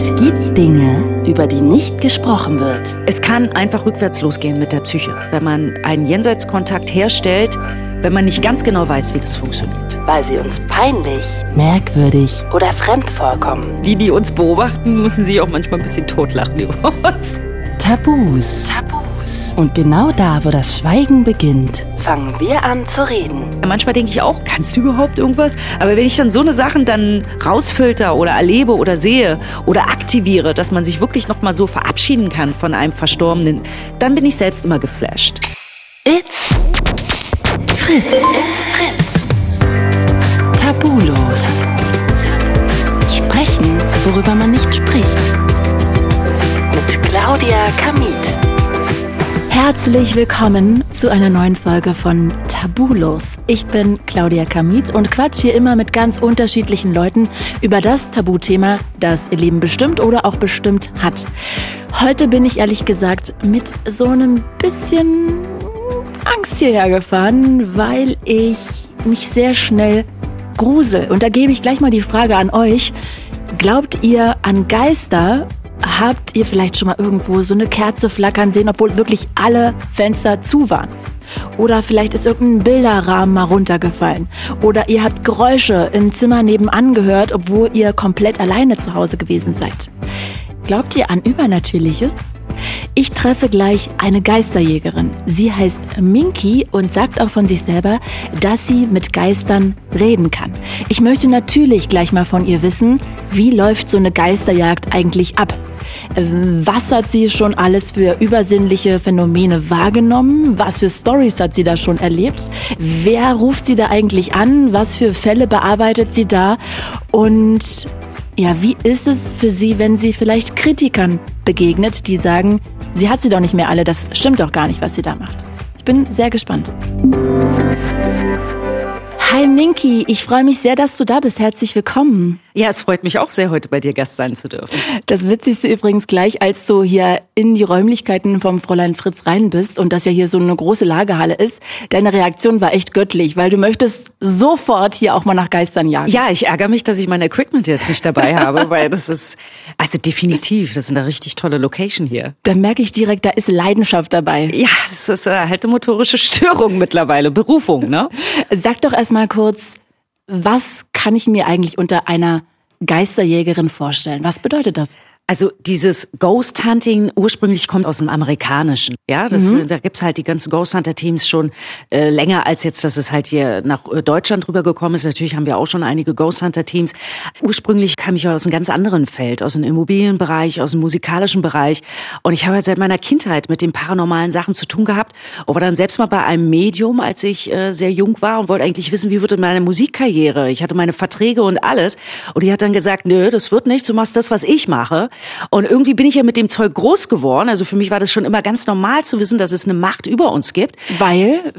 Es gibt Dinge, über die nicht gesprochen wird. Es kann einfach rückwärts losgehen mit der Psyche, wenn man einen Jenseitskontakt herstellt, wenn man nicht ganz genau weiß, wie das funktioniert. Weil sie uns peinlich, merkwürdig oder fremd vorkommen. Die, die uns beobachten, müssen sich auch manchmal ein bisschen totlachen über uns. Tabus. Tabus. Und genau da, wo das Schweigen beginnt, fangen wir an zu reden. Manchmal denke ich auch, kannst du überhaupt irgendwas? Aber wenn ich dann so eine Sachen dann rausfilter oder erlebe oder sehe oder aktiviere, dass man sich wirklich noch mal so verabschieden kann von einem Verstorbenen, dann bin ich selbst immer geflasht. It's Fritz. It's Fritz. Tabulos. Sprechen, worüber man nicht spricht. Mit Claudia Kamit. Herzlich willkommen zu einer neuen Folge von Tabulos. Ich bin Claudia Kamit und quatsch hier immer mit ganz unterschiedlichen Leuten über das Tabuthema, das ihr Leben bestimmt oder auch bestimmt hat. Heute bin ich ehrlich gesagt mit so einem bisschen Angst hierher gefahren, weil ich mich sehr schnell grusel. Und da gebe ich gleich mal die Frage an euch. Glaubt ihr an Geister Habt ihr vielleicht schon mal irgendwo so eine Kerze flackern sehen, obwohl wirklich alle Fenster zu waren? Oder vielleicht ist irgendein Bilderrahmen mal runtergefallen. Oder ihr habt Geräusche im Zimmer nebenan gehört, obwohl ihr komplett alleine zu Hause gewesen seid. Glaubt ihr an Übernatürliches? Ich treffe gleich eine Geisterjägerin. Sie heißt Minky und sagt auch von sich selber, dass sie mit Geistern reden kann. Ich möchte natürlich gleich mal von ihr wissen, wie läuft so eine Geisterjagd eigentlich ab? Was hat sie schon alles für übersinnliche Phänomene wahrgenommen? Was für Stories hat sie da schon erlebt? Wer ruft sie da eigentlich an? Was für Fälle bearbeitet sie da? Und ja, wie ist es für sie, wenn sie vielleicht Kritikern begegnet, die sagen, sie hat sie doch nicht mehr alle, das stimmt doch gar nicht, was sie da macht. Ich bin sehr gespannt. Hi Minky, ich freue mich sehr, dass du da bist. Herzlich willkommen. Ja, es freut mich auch sehr, heute bei dir Gast sein zu dürfen. Das Witzigste übrigens gleich, als du hier in die Räumlichkeiten vom Fräulein Fritz rein bist und dass ja hier so eine große Lagerhalle ist, deine Reaktion war echt göttlich, weil du möchtest sofort hier auch mal nach Geistern jagen. Ja, ich ärgere mich, dass ich mein Equipment jetzt nicht dabei habe, weil das ist, also definitiv, das ist eine richtig tolle Location hier. Da merke ich direkt, da ist Leidenschaft dabei. Ja, das ist halt eine motorische Störung mittlerweile, Berufung, ne? Sag doch erstmal kurz, was kann ich mir eigentlich unter einer Geisterjägerin vorstellen? Was bedeutet das? Also dieses Ghost Hunting ursprünglich kommt aus dem Amerikanischen. Ja, das, mhm. da gibt's halt die ganzen Ghost Hunter Teams schon äh, länger als jetzt, dass es halt hier nach äh, Deutschland rübergekommen ist. Natürlich haben wir auch schon einige Ghost Hunter Teams. Ursprünglich kam ich aus einem ganz anderen Feld, aus dem Immobilienbereich, aus dem musikalischen Bereich. Und ich habe halt seit meiner Kindheit mit den paranormalen Sachen zu tun gehabt. Und war dann selbst mal bei einem Medium, als ich äh, sehr jung war und wollte eigentlich wissen, wie wird denn meine Musikkarriere? Ich hatte meine Verträge und alles. Und die hat dann gesagt, nö, das wird nicht. Du machst das, was ich mache. Und irgendwie bin ich ja mit dem Zeug groß geworden. Also für mich war das schon immer ganz normal zu wissen, dass es eine Macht über uns gibt. Weil?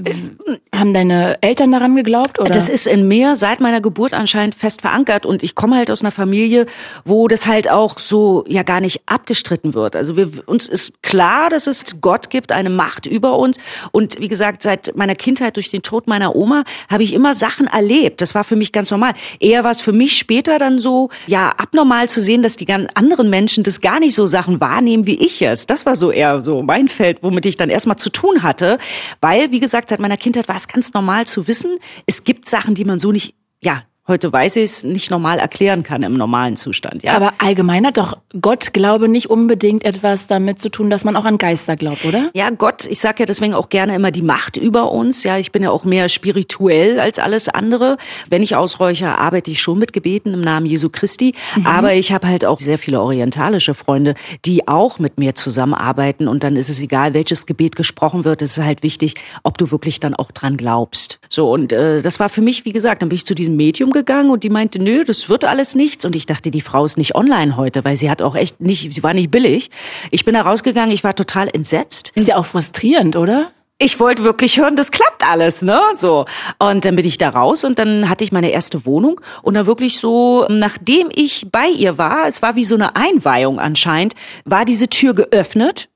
Haben deine Eltern daran geglaubt? Oder? Das ist in mir seit meiner Geburt anscheinend fest verankert. Und ich komme halt aus einer Familie, wo das halt auch so ja gar nicht abgestritten wird. Also wir, uns ist klar, dass es Gott gibt, eine Macht über uns. Und wie gesagt, seit meiner Kindheit durch den Tod meiner Oma habe ich immer Sachen erlebt. Das war für mich ganz normal. Eher war es für mich später dann so, ja, abnormal zu sehen, dass die ganz anderen Menschen Menschen das gar nicht so Sachen wahrnehmen, wie ich es. Das war so eher so mein Feld, womit ich dann erstmal zu tun hatte. Weil, wie gesagt, seit meiner Kindheit war es ganz normal zu wissen, es gibt Sachen, die man so nicht, ja, heute weiß ich es, nicht normal erklären kann im normalen Zustand. Ja? Aber allgemein hat doch Gott, glaube nicht unbedingt etwas damit zu tun, dass man auch an Geister glaubt, oder? Ja, Gott, ich sage ja deswegen auch gerne immer die Macht über uns. Ja, ich bin ja auch mehr spirituell als alles andere. Wenn ich ausräuche, arbeite ich schon mit Gebeten im Namen Jesu Christi. Mhm. Aber ich habe halt auch sehr viele orientalische Freunde, die auch mit mir zusammenarbeiten. Und dann ist es egal, welches Gebet gesprochen wird. Es ist halt wichtig, ob du wirklich dann auch dran glaubst. So, und äh, das war für mich, wie gesagt, dann bin ich zu diesem Medium gegangen und die meinte, nö, das wird alles nichts. Und ich dachte, die Frau ist nicht online heute, weil sie hat auch echt nicht, sie war nicht billig. Ich bin da rausgegangen, ich war total entsetzt. Ist ja auch frustrierend, oder? ich wollte wirklich hören, das klappt alles, ne? So. Und dann bin ich da raus und dann hatte ich meine erste Wohnung und dann wirklich so, nachdem ich bei ihr war, es war wie so eine Einweihung anscheinend, war diese Tür geöffnet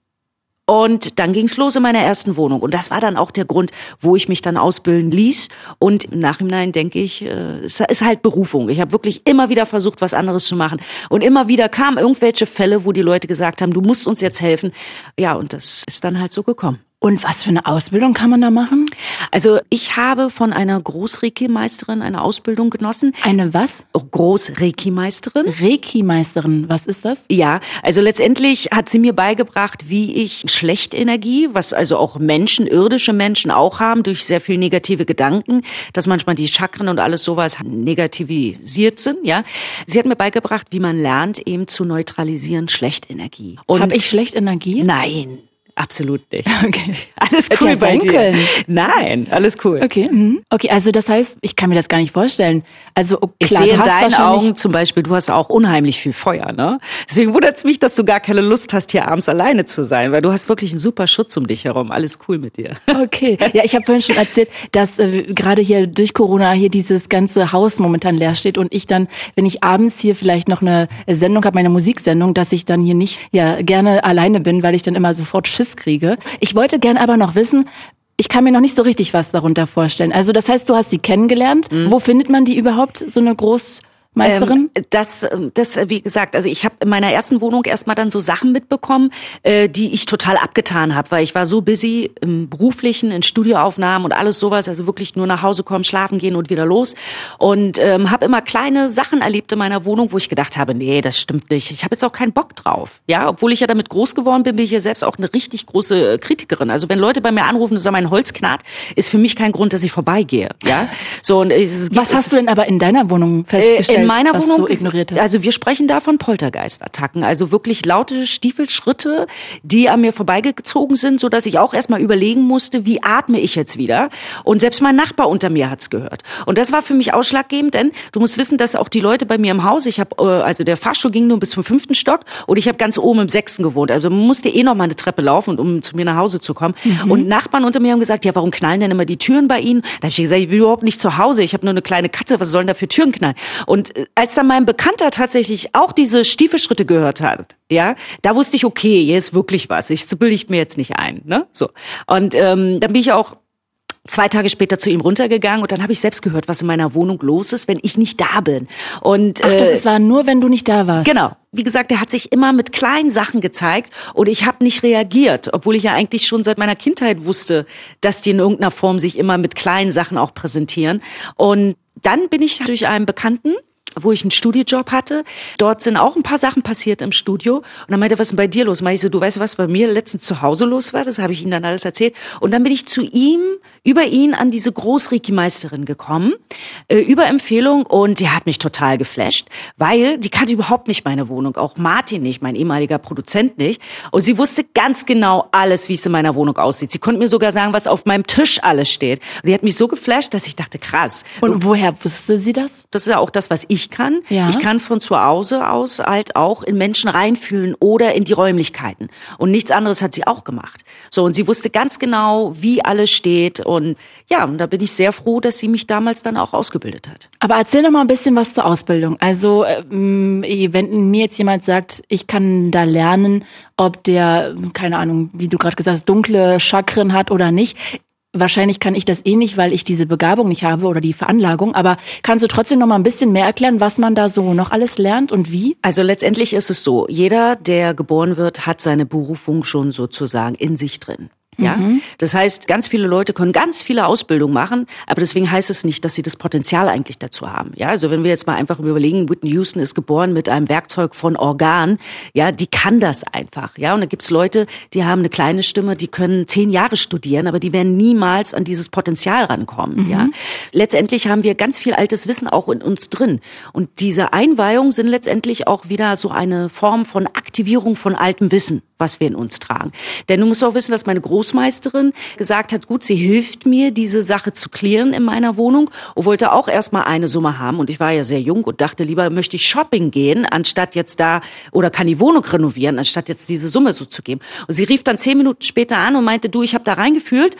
Und dann ging's los in meiner ersten Wohnung. Und das war dann auch der Grund, wo ich mich dann ausbilden ließ. Und im Nachhinein denke ich, äh, es ist halt Berufung. Ich habe wirklich immer wieder versucht, was anderes zu machen. Und immer wieder kamen irgendwelche Fälle, wo die Leute gesagt haben, du musst uns jetzt helfen. Ja, und das ist dann halt so gekommen. Und was für eine Ausbildung kann man da machen? Also ich habe von einer Groß-Reiki-Meisterin eine Ausbildung genossen. Eine was? Groß-Reiki-Meisterin. Reiki-Meisterin, was ist das? Ja, also letztendlich hat sie mir beigebracht, wie ich Schlechtenergie, was also auch Menschen, irdische Menschen auch haben, durch sehr viel negative Gedanken, dass manchmal die Chakren und alles sowas negativisiert sind, ja. Sie hat mir beigebracht, wie man lernt, eben zu neutralisieren Schlechtenergie. Habe ich Schlechtenergie? Nein. Absolut nicht. Okay. Alles cool ja bei dir. können. Nein, alles cool. Okay. Mhm. Okay, also das heißt, ich kann mir das gar nicht vorstellen. Also oh, Ich klar, sehe du in hast deinen Augen zum Beispiel, du hast auch unheimlich viel Feuer, ne? Deswegen wundert es mich, dass du gar keine Lust hast, hier abends alleine zu sein, weil du hast wirklich einen super Schutz um dich herum. Alles cool mit dir. Okay. Ja, ich habe vorhin schon erzählt, dass äh, gerade hier durch Corona hier dieses ganze Haus momentan leer steht und ich dann, wenn ich abends hier vielleicht noch eine Sendung habe, meine Musiksendung, dass ich dann hier nicht ja gerne alleine bin, weil ich dann immer sofort Schiss kriege. Ich wollte gern aber noch wissen, ich kann mir noch nicht so richtig was darunter vorstellen. Also das heißt, du hast sie kennengelernt. Wo findet man die überhaupt, so eine Großmeisterin? Ähm, das, das, wie gesagt, also ich habe in meiner ersten Wohnung erstmal dann so Sachen mitbekommen, äh, die ich total abgetan habe, weil ich war so busy im beruflichen, in Studioaufnahmen und alles sowas, also wirklich nur nach Hause kommen, schlafen gehen und wieder los und ähm, habe immer kleine Sachen erlebt in meiner Wohnung, wo ich gedacht habe, nee, das stimmt nicht. Ich habe jetzt auch keinen Bock drauf, ja, obwohl ich ja damit groß geworden bin, bin ich ja selbst auch eine richtig große Kritikerin. Also wenn Leute bei mir anrufen und sagen, mein Holz knarrt, ist für mich kein Grund, dass ich vorbeigehe, ja. So und es, was es, hast du denn aber in deiner Wohnung festgestellt, Äh, in meiner Wohnung, du ignoriert hast? also wir sprechen da von Poltergeistattacken, also wirklich laute Stiefelschritte, die an mir vorbeigezogen sind, so dass ich auch erstmal überlegen musste, wie atme ich jetzt wieder? Und selbst mein Nachbar unter mir hat's gehört. Und das war für mich ausschlaggebend, denn du musst wissen, dass auch die Leute bei mir im Haus, ich habe, äh, also der Fahrstuhl ging nur bis zum fünften Stock und ich habe ganz oben im sechsten gewohnt. Also man musste eh noch mal eine Treppe laufen, um zu mir nach Hause zu kommen. Und Nachbarn unter mir haben gesagt, ja, warum knallen denn immer die Türen bei Ihnen? Da habe ich gesagt, ich bin überhaupt nicht zu Hause, ich habe nur eine kleine Katze, was sollen da für Türen knallen? Und äh, als dann mein Bekannter tatsächlich auch diese Stiefelschritte gehört hat, ja, da wusste ich, okay, hier ist wirklich was. Ich so bilde ich mir jetzt nicht ein, ne? So. Und ähm, dann bin ich auch zwei Tage später zu ihm runtergegangen und dann habe ich selbst gehört, was in meiner Wohnung los ist, wenn ich nicht da bin. Und Ach, das äh, war nur, wenn du nicht da warst. Genau. Wie gesagt, er hat sich immer mit kleinen Sachen gezeigt und ich habe nicht reagiert, obwohl ich ja eigentlich schon seit meiner Kindheit wusste, dass die in irgendeiner Form sich immer mit kleinen Sachen auch präsentieren. Und dann bin ich durch einen Bekannten wo ich einen Studiojob hatte. Dort sind auch ein paar Sachen passiert im Studio. Und dann meinte er, was ist denn bei dir los? Meinte ich so, du weißt, was bei mir letztens zu Hause los war? Das habe ich ihm dann alles erzählt. Und dann bin ich zu ihm, über ihn an diese Großreiki-Meisterin gekommen, äh, über Empfehlung. Und die hat mich total geflasht, weil die kannte überhaupt nicht meine Wohnung. Auch Martin nicht, mein ehemaliger Produzent nicht. Und sie wusste ganz genau alles, wie es in meiner Wohnung aussieht. Sie konnte mir sogar sagen, was auf meinem Tisch alles steht. Und die hat mich so geflasht, dass ich dachte, krass. Und woher wusste sie das? Das ist ja auch das, was ich kann. Ja. Ich kann von zu Hause aus halt auch in Menschen reinfühlen oder in die Räumlichkeiten. Und nichts anderes hat sie auch gemacht. So, und sie wusste ganz genau, wie alles steht. Und ja, und da bin ich sehr froh, dass sie mich damals dann auch ausgebildet hat. Aber erzähl doch mal ein bisschen was zur Ausbildung. Also, ähm, wenn mir jetzt jemand sagt, ich kann da lernen, ob der, keine Ahnung, wie du gerade gesagt hast, dunkle Chakren hat oder nicht. Wahrscheinlich kann ich das eh nicht, weil ich diese Begabung nicht habe oder die Veranlagung. Aber kannst du trotzdem noch mal ein bisschen mehr erklären, was man da so noch alles lernt und wie? Also letztendlich ist es so, jeder, der geboren wird, hat seine Berufung schon sozusagen in sich drin. Ja, das heißt, ganz viele Leute können ganz viele Ausbildungen machen, aber deswegen heißt es nicht, dass sie das Potenzial eigentlich dazu haben. Ja, also wenn wir jetzt mal einfach überlegen, Whitney Houston ist geboren mit einem Werkzeug von Organ, ja, die kann das einfach. Ja, und da gibt's Leute, die haben eine kleine Stimme, die können zehn Jahre studieren, aber die werden niemals an dieses Potenzial rankommen. Ja, letztendlich haben wir ganz viel altes Wissen auch in uns drin und diese Einweihungen sind letztendlich auch wieder so eine Form von Aktivierung von altem Wissen was wir in uns tragen. Denn du musst auch wissen, dass meine Großmeisterin gesagt hat, gut, sie hilft mir, diese Sache zu klären in meiner Wohnung und wollte auch erstmal eine Summe haben. Und ich war ja sehr jung und dachte, lieber möchte ich shopping gehen, anstatt jetzt da, oder kann die Wohnung renovieren, anstatt jetzt diese Summe so zu geben. Und sie rief dann zehn Minuten später an und meinte, du, ich habe da reingefühlt,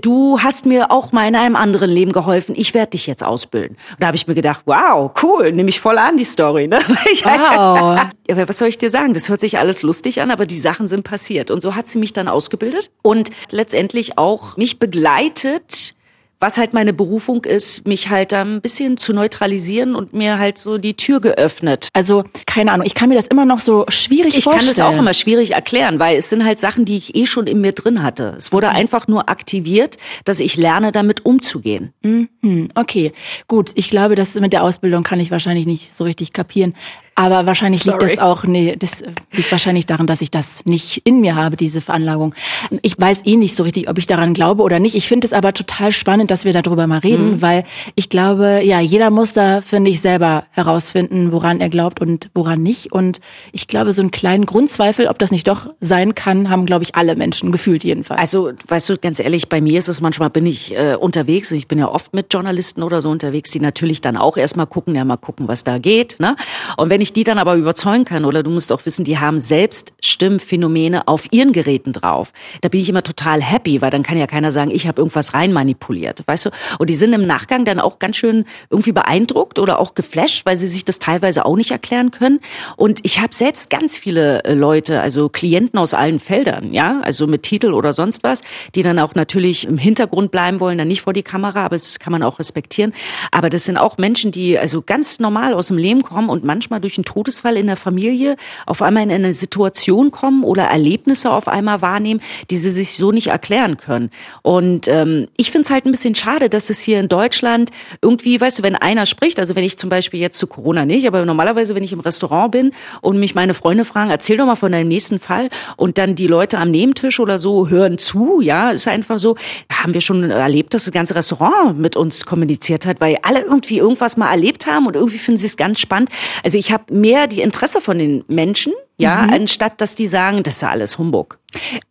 du hast mir auch mal in einem anderen Leben geholfen, ich werde dich jetzt ausbilden. Und da habe ich mir gedacht, wow, cool, nehme ich voll an die Story. Ne? Wow. ja, was soll ich dir sagen? Das hört sich alles lustig an, aber die Sachen sind passiert. Und so hat sie mich dann ausgebildet und letztendlich auch mich begleitet was halt meine Berufung ist, mich halt da ein bisschen zu neutralisieren und mir halt so die Tür geöffnet. Also, keine Ahnung, ich kann mir das immer noch so schwierig ich vorstellen. Ich kann es auch immer schwierig erklären, weil es sind halt Sachen, die ich eh schon in mir drin hatte. Es wurde okay. einfach nur aktiviert, dass ich lerne, damit umzugehen. Mhm. Okay, gut. Ich glaube, das mit der Ausbildung kann ich wahrscheinlich nicht so richtig kapieren. Aber wahrscheinlich Sorry. liegt das auch, nee, das liegt wahrscheinlich daran, dass ich das nicht in mir habe, diese Veranlagung. Ich weiß eh nicht so richtig, ob ich daran glaube oder nicht. Ich finde es aber total spannend, dass wir darüber mal reden, mhm. weil ich glaube, ja, jeder muss da, finde ich, selber herausfinden, woran er glaubt und woran nicht. Und ich glaube, so einen kleinen Grundzweifel, ob das nicht doch sein kann, haben, glaube ich, alle Menschen gefühlt jedenfalls. Also, weißt du, ganz ehrlich, bei mir ist es manchmal, bin ich äh, unterwegs, ich bin ja oft mit Journalisten oder so unterwegs, die natürlich dann auch erstmal gucken, ja mal gucken, was da geht. Ne? Und wenn ich ich die dann aber überzeugen kann, oder du musst auch wissen, die haben selbst Stimmphänomene auf ihren Geräten drauf. Da bin ich immer total happy, weil dann kann ja keiner sagen, ich habe irgendwas rein manipuliert, weißt du? Und die sind im Nachgang dann auch ganz schön irgendwie beeindruckt oder auch geflasht, weil sie sich das teilweise auch nicht erklären können. Und ich habe selbst ganz viele äh, Leute, also Klienten aus allen Feldern, ja, also mit Titel oder sonst was, die dann auch natürlich im Hintergrund bleiben wollen, dann nicht vor die Kamera, aber das kann man auch respektieren. Aber das sind auch Menschen, die also ganz normal aus dem Leben kommen und manchmal durch einen Todesfall in der Familie auf einmal in eine Situation kommen oder Erlebnisse auf einmal wahrnehmen, die sie sich so nicht erklären können. Und ähm, ich finde es halt ein bisschen schade, dass es hier in Deutschland irgendwie, weißt du, wenn einer spricht, also wenn ich zum Beispiel jetzt zu Corona nicht, aber normalerweise, wenn ich im Restaurant bin und mich meine Freunde fragen, erzähl doch mal von deinem nächsten Fall und dann die Leute am Nebentisch oder so hören zu, ja, ist einfach so, haben wir schon erlebt, dass das ganze Restaurant mit uns kommuniziert hat, weil alle irgendwie irgendwas mal erlebt haben und irgendwie finden sie es ganz spannend. Also ich habe mehr die Interesse von den Menschen, ja, mhm. anstatt dass die sagen, das ist ja alles Humbug.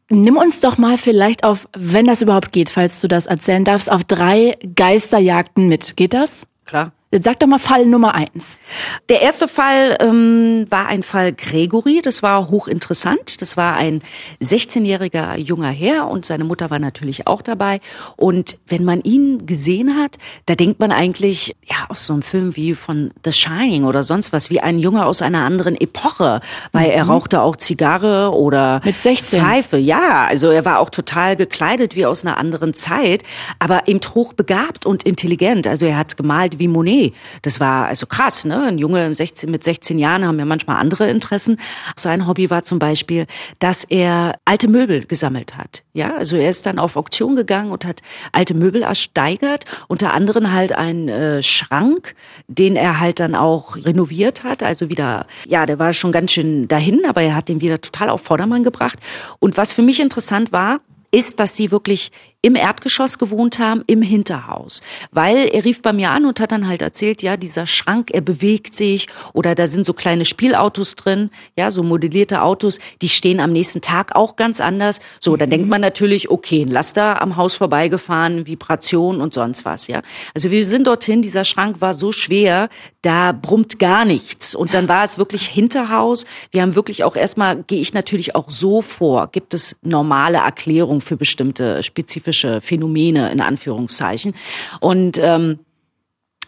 Nimm uns doch mal vielleicht auf, wenn das überhaupt geht, falls du das erzählen darfst, auf drei Geisterjagden mit. Geht das? Klar. Sag doch mal Fall Nummer eins. Der erste Fall ähm, war ein Fall Gregory. Das war hochinteressant. Das war ein 16-jähriger junger Herr und seine Mutter war natürlich auch dabei. Und wenn man ihn gesehen hat, da denkt man eigentlich, ja, aus so einem Film wie von The Shining oder sonst was, wie ein Junge aus einer anderen Epoche. Weil mhm. er rauchte auch Zigarre oder Mit 16. Pfeife. Ja, also er war auch total gekleidet wie aus einer anderen Zeit, aber eben hochbegabt und intelligent. Also er hat gemalt wie Monet das war also krass, ne? Ein Junge 16, mit 16 Jahren haben ja manchmal andere Interessen. Sein Hobby war zum Beispiel, dass er alte Möbel gesammelt hat. Ja, also er ist dann auf Auktion gegangen und hat alte Möbel ersteigert, unter anderem halt einen äh, Schrank, den er halt dann auch renoviert hat, also wieder, ja, der war schon ganz schön dahin, aber er hat den wieder total auf Vordermann gebracht. Und was für mich interessant war, ist, dass sie wirklich im Erdgeschoss gewohnt haben, im Hinterhaus. Weil er rief bei mir an und hat dann halt erzählt, ja, dieser Schrank, er bewegt sich oder da sind so kleine Spielautos drin, ja, so modellierte Autos, die stehen am nächsten Tag auch ganz anders. So, dann denkt mhm. man natürlich, okay, ein Laster am Haus vorbeigefahren, Vibration und sonst was, ja. Also wir sind dorthin, dieser Schrank war so schwer, da brummt gar nichts. Und dann war es wirklich Hinterhaus. Wir haben wirklich auch erstmal, gehe ich natürlich auch so vor, gibt es normale Erklärungen für bestimmte spezifische spezifische Phänomene in Anführungszeichen. Und ähm,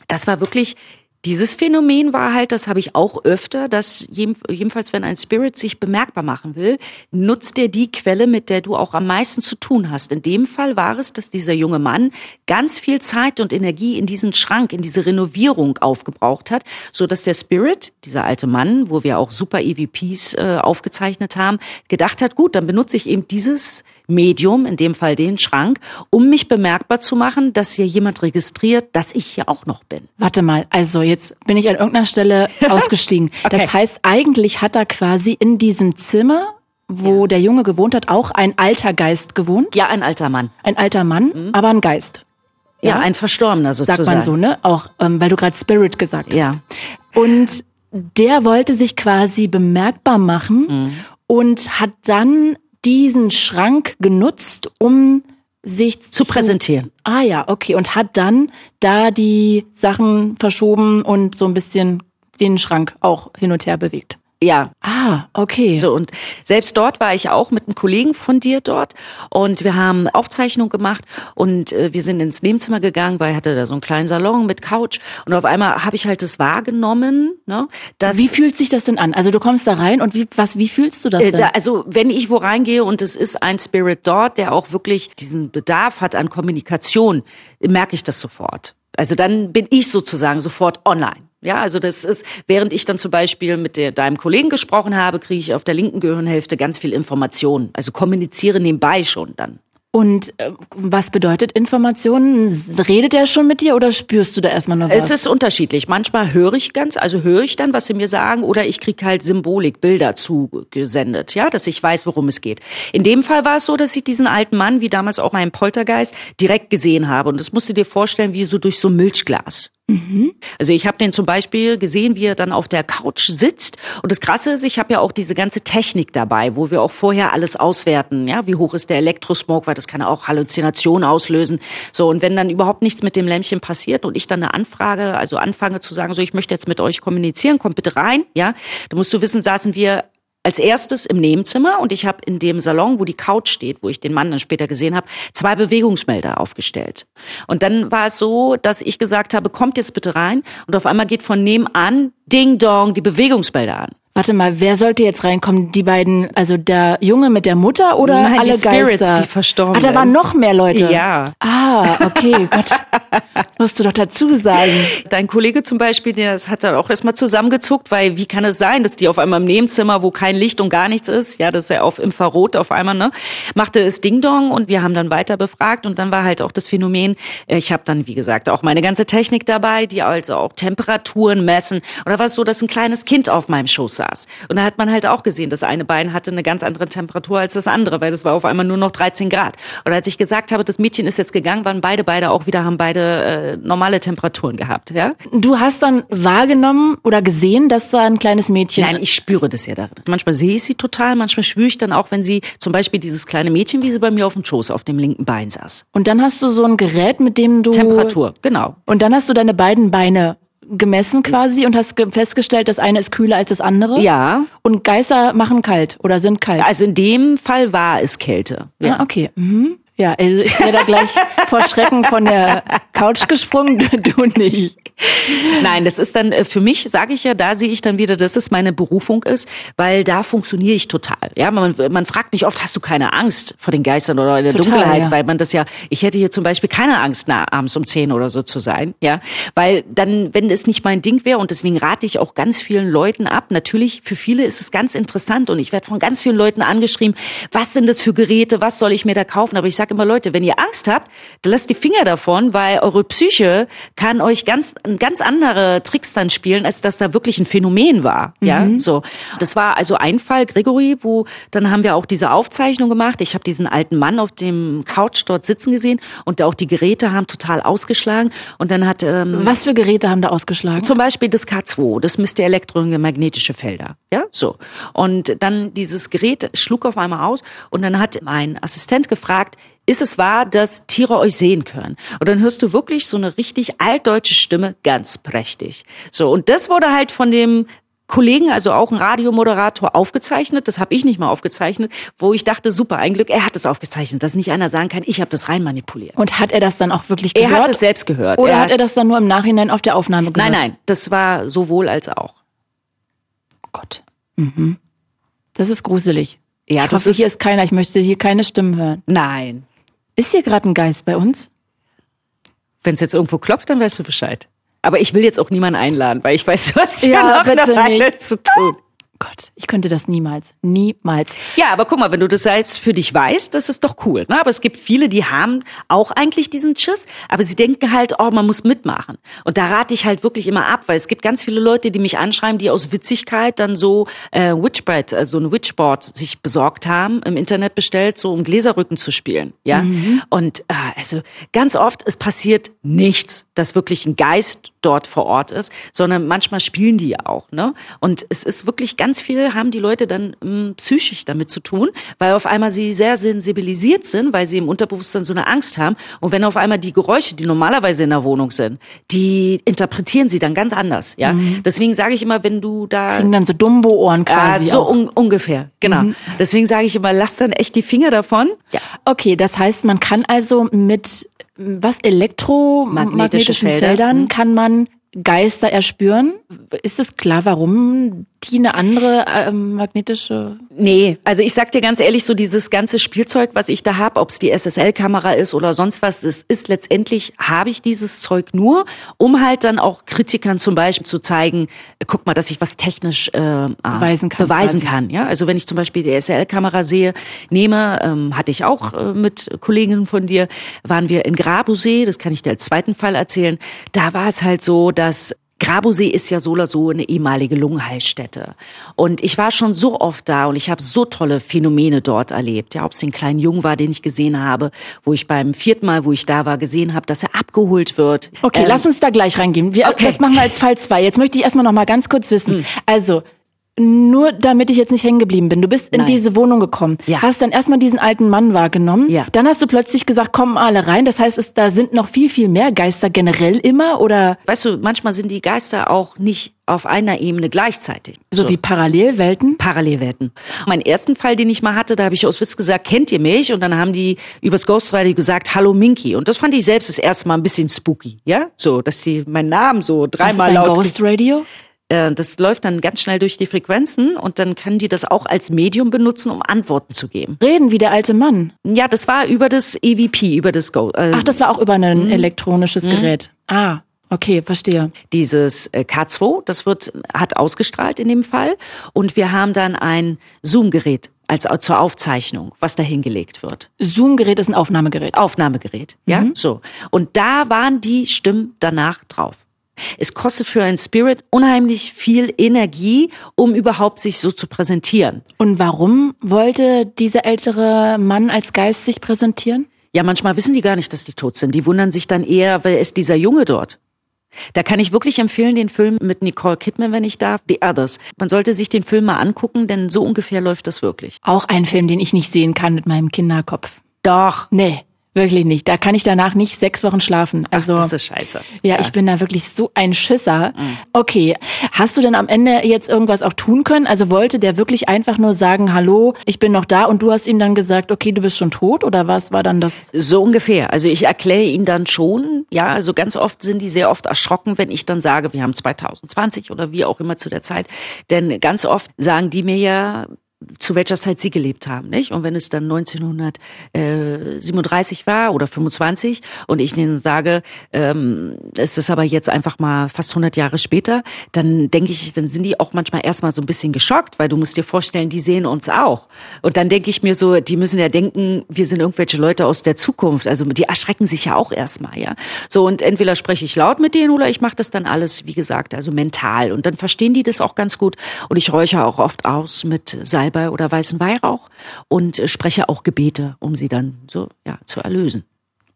das war wirklich dieses Phänomen war halt, das habe ich auch öfter, dass jedenfalls wenn ein Spirit sich bemerkbar machen will, nutzt er die Quelle, mit der du auch am meisten zu tun hast. In dem Fall war es, dass dieser junge Mann ganz viel Zeit und Energie in diesen Schrank, in diese Renovierung aufgebraucht hat, so dass der Spirit, dieser alte Mann, wo wir auch super EVPs äh, aufgezeichnet haben, gedacht hat, gut, dann benutze ich eben dieses Medium, in dem Fall den Schrank, um mich bemerkbar zu machen, dass hier jemand registriert, dass ich hier auch noch bin. Warte mal, also jetzt bin ich an irgendeiner Stelle ausgestiegen. okay. Das heißt, eigentlich hat er quasi in diesem Zimmer wo ja. der Junge gewohnt hat, auch ein alter Geist gewohnt? Ja, ein alter Mann. Ein alter Mann, mhm. aber ein Geist. Ja, ja, ein Verstorbener sozusagen. Sagt man so, ne? Auch, ähm, weil du gerade Spirit gesagt hast. Ja. Und der wollte sich quasi bemerkbar machen mhm. und hat dann diesen Schrank genutzt, um sich zu, zu präsentieren. Ah ja, okay. Und hat dann da die Sachen verschoben und so ein bisschen den Schrank auch hin und her bewegt. Ja. Ah, okay. So, und selbst dort war ich auch mit einem Kollegen von dir dort und wir haben Aufzeichnung gemacht und äh, wir sind ins Nebenzimmer gegangen, weil er hatte da so einen kleinen Salon mit Couch und auf einmal habe ich halt das wahrgenommen, ne, dass Wie fühlt sich das denn an? Also du kommst da rein und wie, was, wie fühlst du das äh, denn? da, also wenn ich wo reingehe und es ist ein Spirit dort, der auch wirklich diesen Bedarf hat an Kommunikation, merke ich das sofort. Also dann bin ich sozusagen sofort online. Ja, also das ist, während ich dann zum Beispiel mit der, deinem Kollegen gesprochen habe, kriege ich auf der linken Gehirnhälfte ganz viel Information. Also kommuniziere nebenbei schon dann. Und äh, was bedeutet Informationen? Redet er schon mit dir oder spürst du da erstmal nur was? Es ist unterschiedlich. Manchmal höre ich ganz, also höre ich dann, was sie mir sagen, oder ich kriege halt Symbolik, Bilder zugesendet, ja, dass ich weiß, worum es geht. In dem Fall war es so, dass ich diesen alten Mann, wie damals auch meinen Poltergeist, direkt gesehen habe. Und das musst du dir vorstellen, wie so durch so ein Milchglas. Also ich habe den zum Beispiel gesehen, wie er dann auf der Couch sitzt. Und das Krasse ist, ich habe ja auch diese ganze Technik dabei, wo wir auch vorher alles auswerten. Ja, wie hoch ist der Elektrosmog, weil das kann auch Halluzinationen auslösen. So und wenn dann überhaupt nichts mit dem Lämpchen passiert und ich dann eine Anfrage, also anfange zu sagen, so ich möchte jetzt mit euch kommunizieren, kommt bitte rein. Ja, da musst du wissen, saßen wir als erstes im Nebenzimmer und ich habe in dem Salon, wo die Couch steht, wo ich den Mann dann später gesehen habe, zwei Bewegungsmelder aufgestellt. Und dann war es so, dass ich gesagt habe, kommt jetzt bitte rein und auf einmal geht von nebenan Ding Dong die Bewegungsmelder an. Warte mal, wer sollte jetzt reinkommen? Die beiden, also der Junge mit der Mutter oder Nein, alle die Spirits, Geister? die Verstorbenen. Ah, da waren noch mehr Leute. Ja. Ah, okay, Gott. Musst du doch dazu sagen. Dein Kollege zum Beispiel, der das hat dann auch erstmal zusammengezuckt, weil wie kann es sein, dass die auf einmal im Nebenzimmer, wo kein Licht und gar nichts ist, ja, das ist ja auf Infrarot auf einmal, ne, machte es Ding Dong und wir haben dann weiter befragt und dann war halt auch das Phänomen, äh, ich habe dann, wie gesagt, auch meine ganze Technik dabei, die also auch Temperaturen messen. Da war es so, dass ein kleines Kind auf meinem Schoß saß. Und da hat man halt auch gesehen, das eine Bein hatte eine ganz andere Temperatur als das andere, weil das war auf einmal nur noch 13 Grad. Und als ich gesagt habe, das Mädchen ist jetzt gegangen, waren beide beide auch wieder, haben beide äh, normale Temperaturen gehabt, ja. Du hast dann wahrgenommen oder gesehen, dass da ein kleines Mädchen. Nein, ich spüre das ja darin. Manchmal sehe ich sie total, manchmal spüre ich dann auch, wenn sie zum Beispiel dieses kleine Mädchen, wie sie bei mir auf dem Schoß auf dem linken Bein saß. Und dann hast du so ein Gerät, mit dem du. Temperatur, genau. Und dann hast du deine beiden Beine gemessen quasi und hast ge- festgestellt, das eine ist kühler als das andere. Ja, Und Geister machen kalt oder sind kalt. also in dem Fall war es Kälte. Ja. Ah, okay. Mhm. Ja, also ich wäre da gleich vor Schrecken von der Couch gesprungen, du, nicht. Nein, das ist dann äh, für mich, sage ich ja, da sehe ich dann wieder, dass es meine Berufung ist, weil da funktioniere ich total. Ja, man, man fragt mich oft, hast du keine Angst vor den Geistern oder in der Total, Dunkelheit, ja. weil man das ja, ich hätte hier zum Beispiel keine Angst, na, abends um 10 oder so zu sein, ja, weil dann, wenn es nicht mein Ding wäre und deswegen rate ich auch ganz vielen Leuten ab, natürlich für viele ist es ganz interessant und ich werde von ganz vielen Leuten angeschrieben, was sind das für Geräte, was soll ich mir da kaufen, aber ich sage immer, Leute, wenn ihr Angst habt, dann lasst die Finger davon, weil eure Psyche kann euch ganz, ganz andere Tricks dann spielen, als dass da wirklich ein Phänomen war, ja, so. Das war also ein Fall, Gregory, wo dann haben wir auch diese Aufzeichnung gemacht. Ich habe diesen alten Mann auf dem Couch dort sitzen gesehen und auch die Geräte haben total ausgeschlagen und dann hat ähm, Was für Geräte haben da ausgeschlagen? zum Beispiel das K2, das misst die elektromagnetische Felder. Ja, so. Und dann dieses Gerät schlug auf einmal aus und dann hat mein Assistent gefragt, ist es wahr, dass Tiere euch sehen können? Und dann hörst du wirklich so eine richtig altdeutsche Stimme, ganz prächtig. So, und das wurde halt von dem Kollegen, also auch ein Radiomoderator, aufgezeichnet. Das habe ich nicht mal aufgezeichnet, wo ich dachte, super, ein Glück, er hat es aufgezeichnet, dass nicht einer sagen kann, ich habe das rein manipuliert. Und hat er das dann auch wirklich er gehört? hat es selbst gehört. Oder er hat er das dann nur im Nachhinein auf der Aufnahme gehört? Nein, nein, das war sowohl als auch. Oh Gott. Mhm. Das ist gruselig. Ja, ich das hoffe, ist hier ist keiner. Ich möchte hier keine Stimmen hören. Nein. Ist hier gerade ein Geist bei uns? Wenn es jetzt irgendwo klopft, dann weißt du Bescheid. Aber ich will jetzt auch niemanden einladen, weil ich weiß, du hast ja, Ja, noch eine Weile zu tun. Gott, ich könnte das niemals. Niemals. Ja, aber guck mal, wenn du das selbst für dich weißt, das ist doch cool. Ne? Aber es gibt viele, die haben auch eigentlich diesen Schiss, aber sie denken halt, oh, man muss mitmachen. Und da rate ich halt wirklich immer ab, weil es gibt ganz viele Leute, die mich anschreiben, die aus Witzigkeit dann so äh, Witchbread, also ein Witchboard sich besorgt haben, im Internet bestellt, so um Gläserrücken zu spielen. Ja, und äh, also ganz oft es passiert nichts, dass wirklich ein Geist dort vor Ort ist, sondern manchmal spielen die ja auch. Ne? Und es ist wirklich ganz ganz viel haben die Leute dann ähm, psychisch damit zu tun, weil auf einmal sie sehr sensibilisiert sind, weil sie im Unterbewusstsein so eine Angst haben. Und wenn auf einmal die Geräusche, die normalerweise in der Wohnung sind, die interpretieren sie dann ganz anders. Ja, mhm. deswegen sage ich immer, wenn du da kriegen dann so Dumbo-Ohren quasi. Ja, so un ungefähr, genau. Mhm. Deswegen sage ich immer, lass dann echt die Finger davon. Ja. Okay, das heißt, man kann also mit was elektromagnetischen Feldern mhm. kann man Geister erspüren. Ist es klar, warum die eine andere ähm, magnetische? Nee, also ich sag dir ganz ehrlich, so dieses ganze Spielzeug, was ich da habe, ob es die SSL-Kamera ist oder sonst was, das ist letztendlich, habe ich dieses Zeug nur, um halt dann auch Kritikern zum Beispiel zu zeigen, guck mal, dass ich was technisch äh, beweisen kann. Beweisen kann ja? Also wenn ich zum Beispiel die SSL-Kamera sehe, nehme, ähm, hatte ich auch äh, mit Kolleginnen von dir, waren wir in Grabusee, das kann ich dir als zweiten Fall erzählen, da war es halt so, dass Grabosee ist ja so oder so eine ehemalige Lungenheilstätte. Und ich war schon so oft da und ich habe so tolle Phänomene dort erlebt. Ja, ob es den kleinen Jungen war, den ich gesehen habe, wo ich beim vierten Mal, wo ich da war, gesehen habe, dass er abgeholt wird. Okay, ähm, lass uns da gleich reingehen. Wir, okay. Das machen wir als Fall zwei. Jetzt möchte ich erstmal noch mal ganz kurz wissen. Hm. Also, nur damit ich jetzt nicht hängen geblieben bin. Du bist in Nein. diese Wohnung gekommen, ja. hast dann erstmal diesen alten Mann wahrgenommen, ja. dann hast du plötzlich gesagt, kommen alle rein. Das heißt, es, da sind noch viel, viel mehr Geister generell immer oder? Weißt du, manchmal sind die Geister auch nicht auf einer Ebene gleichzeitig. So, so. wie Parallelwelten? Parallelwelten. Mein ersten Fall, den ich mal hatte, da habe ich aus Witz gesagt, kennt ihr mich? Und dann haben die übers Ghost Radio gesagt, hallo Minky. Und das fand ich selbst das erste Mal ein bisschen spooky, ja? So, dass die meinen Namen so dreimal laut. Ghost Radio? Äh, das läuft dann ganz schnell durch die Frequenzen und dann können die das auch als Medium benutzen, um Antworten zu geben. Reden wie der alte Mann. Ja, das war über das EVP, über das Go. Äh, Ach, das war auch über ein mhm. elektronisches mhm. Gerät. Ah. Okay, verstehe. Dieses äh, K2, das wird, hat ausgestrahlt in dem Fall. Und wir haben dann ein Zoom-Gerät als zur Aufzeichnung, was da hingelegt wird. Zoom-Gerät ist ein Aufnahmegerät. Aufnahmegerät, ja, mhm. so. Und da waren die Stimmen danach drauf. Es kostet für einen Spirit unheimlich viel Energie, um überhaupt sich so zu präsentieren. Und warum wollte dieser ältere Mann als Geist sich präsentieren? Ja, manchmal wissen die gar nicht, dass die tot sind. Die wundern sich dann eher, wer ist dieser Junge dort? Da kann ich wirklich empfehlen, den Film mit Nicole Kidman, wenn ich darf, The Others. Man sollte sich den Film mal angucken, denn so ungefähr läuft das wirklich. Auch ein Film, den ich nicht sehen kann mit meinem Kinderkopf. Doch. Nee. Wirklich nicht. Da kann ich danach nicht sechs Wochen schlafen. Also Ach, das ist scheiße. Ja, ja, ich bin da wirklich so ein Schisser. Mhm. Okay, hast du denn am Ende jetzt irgendwas auch tun können? Also wollte der wirklich einfach nur sagen, hallo, ich bin noch da und du hast ihm dann gesagt, okay, du bist schon tot oder was war dann das? So ungefähr. Also ich erkläre ihn dann schon. Ja, also ganz oft sind die sehr oft erschrocken, wenn ich dann sage, wir haben 2020 oder wie auch immer zu der Zeit. Denn ganz oft sagen die mir ja, zu welcher Zeit sie gelebt haben, nicht? Und wenn es dann 1937 war oder 25 und ich ihnen sage, ähm, es ist aber jetzt einfach mal fast 100 Jahre später, dann denke ich, dann sind die auch manchmal erstmal so ein bisschen geschockt, weil du musst dir vorstellen, die sehen uns auch. Und dann denke ich mir so, die müssen ja denken, wir sind irgendwelche Leute aus der Zukunft. Also die erschrecken sich ja auch erstmal, ja. So und entweder spreche ich laut mit denen oder ich mache das dann alles, wie gesagt, also mental. Und dann verstehen die das auch ganz gut. Und ich räuchere auch oft aus mit Salz Salbei oder weißen Weihrauch und äh, spreche auch Gebete, um sie dann so ja zu erlösen.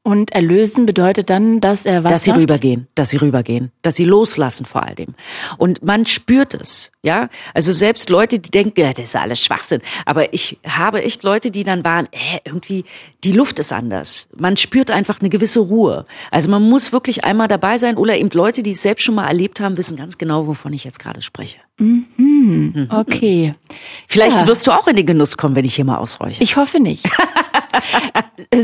Und erlösen bedeutet dann, dass er was Dass sie sagt? rübergehen, dass sie rübergehen, dass sie loslassen vor all dem. Und man spürt es, ja. Also selbst Leute, die denken, ja, das ist alles Schwachsinn. Aber ich habe echt Leute, die dann waren, äh, irgendwie, die Luft ist anders. Man spürt einfach eine gewisse Ruhe. Also man muss wirklich einmal dabei sein oder eben Leute, die es selbst schon mal erlebt haben, wissen ganz genau, wovon ich jetzt gerade spreche. Mhm. mhm. Okay. Vielleicht ja. wirst du auch in den Genuss kommen, wenn ich hier mal ausräuche. Ich hoffe nicht.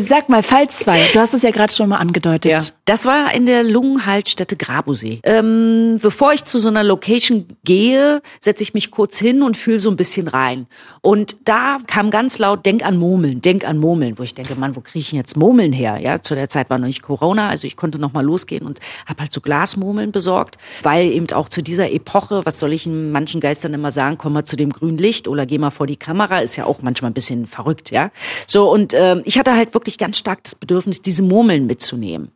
Sag mal, Fall zwei. Du hast es ja gerade schon mal angedeutet. Ja. Das war in der Lungenhaltstätte Grabusee. Ähm, bevor ich zu so einer Location gehe, setze ich mich kurz hin und fühle so ein bisschen rein. Und da kam ganz laut, denk an Murmeln, denk an Murmeln, wo ich denke, Mann, wo kriege ich denn jetzt Murmeln her? Ja, zu der Zeit war noch nicht Corona, also ich konnte noch mal losgehen und habe halt so Glasmurmeln besorgt, weil eben auch zu dieser Epoche, was soll ich in manchen Geistern immer sagen, komm mal zu dem grünen Licht oder geh mal vor die Kamera, ist ja auch manchmal ein bisschen verrückt, ja. So und äh, ich hatte halt wirklich ganz stark das Bedürfnis, diese Murmeln mitzunehmen.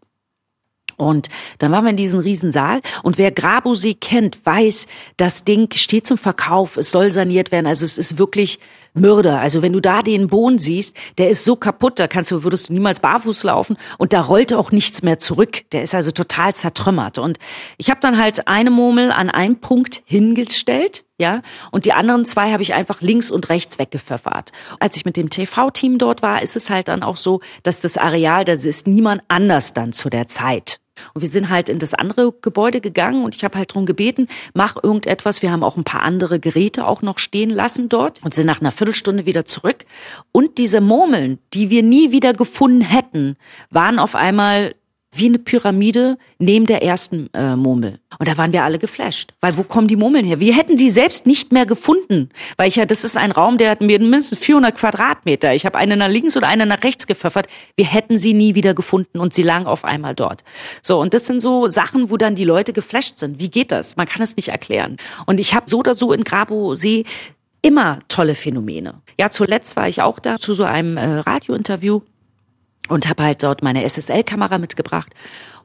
Und dann waren wir in diesem Riesensaal und wer Grabusee kennt, weiß, das Ding steht zum Verkauf, es soll saniert werden, also es ist wirklich Mörder. Also wenn du da den Boden siehst, der ist so kaputt, da kannst du, würdest du niemals barfuß laufen und da rollt auch nichts mehr zurück. Der ist also total zertrümmert. Und ich habe dann halt eine Murmel an einen Punkt hingestellt ja, und die anderen zwei habe ich einfach links und rechts weggepfeffert. Als ich mit dem TV-Team dort war, ist es halt dann auch so, dass das Areal, da ist niemand anders dann zu der Zeit. Und wir sind halt in das andere Gebäude gegangen und ich habe halt drum gebeten, mach irgendetwas. Wir haben auch ein paar andere Geräte auch noch stehen lassen dort und sind nach einer Viertelstunde wieder zurück. Und diese Murmeln, die wir nie wieder gefunden hätten, waren auf einmal wie eine Pyramide neben der ersten äh, Murmel. Und da waren wir alle geflasht. Weil wo kommen die Murmeln her? Wir hätten die selbst nicht mehr gefunden. Weil ich ja, das ist ein Raum, der hat mir mindestens 400 Quadratmeter. Ich habe eine nach links und eine nach rechts gepfeffert. Wir hätten sie nie wieder gefunden und sie lagen auf einmal dort. So, und das sind so Sachen, wo dann die Leute geflasht sind. Wie geht das? Man kann es nicht erklären. Und ich habe so oder so in Grabo-See immer tolle Phänomene. Ja, zuletzt war ich auch da zu so einem äh, Radiointerview und habe halt dort meine SSL-Kamera mitgebracht.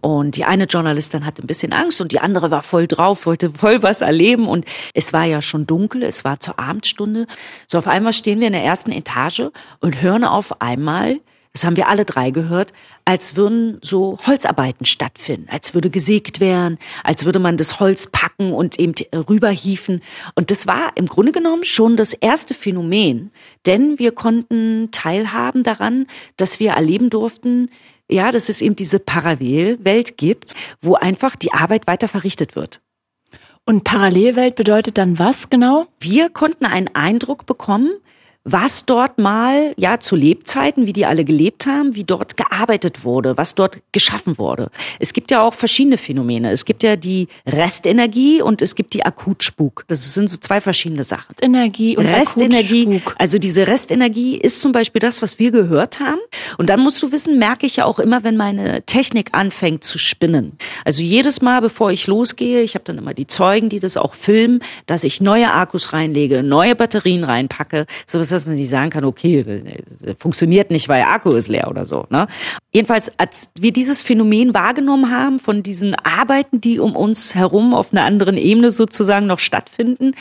Und die eine Journalistin hatte ein bisschen Angst und die andere war voll drauf, wollte voll was erleben. Und es war ja schon dunkel, es war zur Abendstunde. So auf einmal stehen wir in der ersten Etage und hören auf einmal das haben wir alle drei gehört, als würden so Holzarbeiten stattfinden, als würde gesägt werden, als würde man das Holz packen und eben rüberhieven. Und das war im Grunde genommen schon das erste Phänomen, denn wir konnten teilhaben daran, dass wir erleben durften, ja, dass es eben diese Parallelwelt gibt, wo einfach die Arbeit weiter verrichtet wird. Und Parallelwelt bedeutet dann was genau? Wir konnten einen Eindruck bekommen, was dort mal, ja, zu Lebzeiten, wie die alle gelebt haben, wie dort gearbeitet wurde, was dort geschaffen wurde. Es gibt ja auch verschiedene Phänomene. Es gibt ja die Restenergie und es gibt die Akutspuk. Das sind so zwei verschiedene Sachen. Energie und Restenergie. Akutspuk. Also diese Restenergie ist zum Beispiel das, was wir gehört haben. Und dann musst du wissen, merke ich ja auch immer, wenn meine Technik anfängt zu spinnen. Also jedes Mal, bevor ich losgehe, ich habe dann immer die Zeugen, die das auch filmen, dass ich neue Akkus reinlege, neue Batterien reinpacke, so dass man nicht sagen kann, okay, das funktioniert nicht, weil Akku ist leer oder so. Ne? Jedenfalls, als wir dieses Phänomen wahrgenommen haben von diesen Arbeiten, die um uns herum auf einer anderen Ebene sozusagen noch stattfinden,